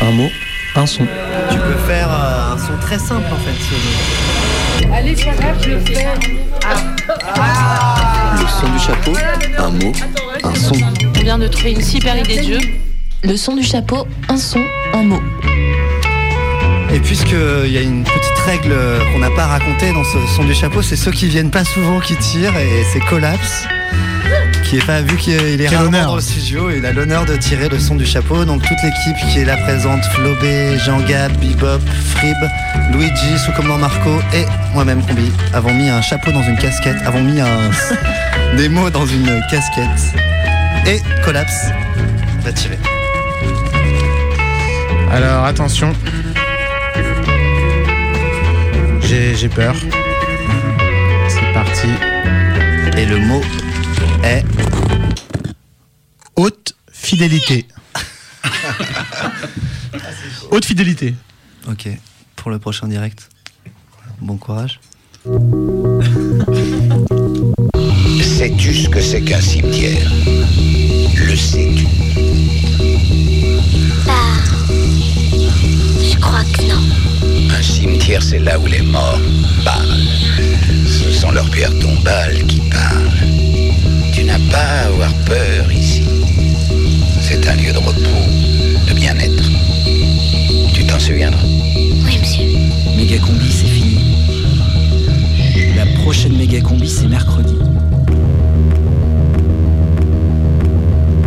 un mot, un son. Tu peux faire euh, un son très simple en fait. ce- Allez, ça va, je le fais. Le son du chapeau, un mot, un son. On vient de trouver une super idée de jeu. Le son du chapeau, un son, un mot. Et puisqu'il y a une petite règle qu'on n'a pas racontée dans ce son du chapeau, c'est ceux qui viennent pas souvent qui tirent et c'est Collapse qui est pas vu qu'il est Quel rarement dans le studio il a l'honneur de tirer le son du chapeau. Donc toute l'équipe qui est là présente, Flobé, Jean Gab, Bebop, Frib, Luigi, sous commandant Marco et moi-même Combi, avons mis un chapeau dans une casquette, avons mis un, (laughs) des mots dans une casquette. Et Collapse va tirer. Alors attention. J'ai peur. C'est parti. Et le mot est fidélité. (laughs) haute fidélité. Ok, pour le prochain direct. Bon courage. Sais-tu ce que c'est qu'un cimetière? Le sais-tu? Bah. Je crois que non. Un cimetière, c'est là où les morts parlent. Ce sont leurs pierres tombales qui parlent. Tu n'as pas à avoir peur ici. C'est un lieu de repos, de bien-être. Tu t'en souviendras Oui, monsieur. Méga combi, c'est fini. La prochaine méga combi, c'est mercredi.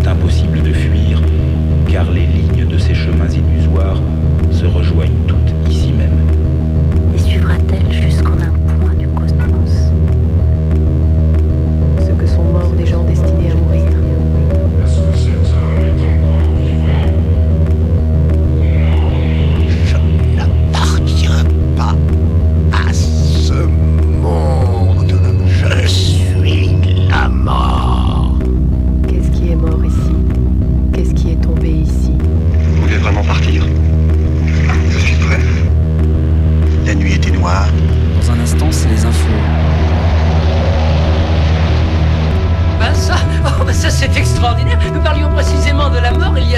Impossible de fuir, car les lignes de ces chemins illusoires se rejoignent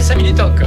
5 minutes encore.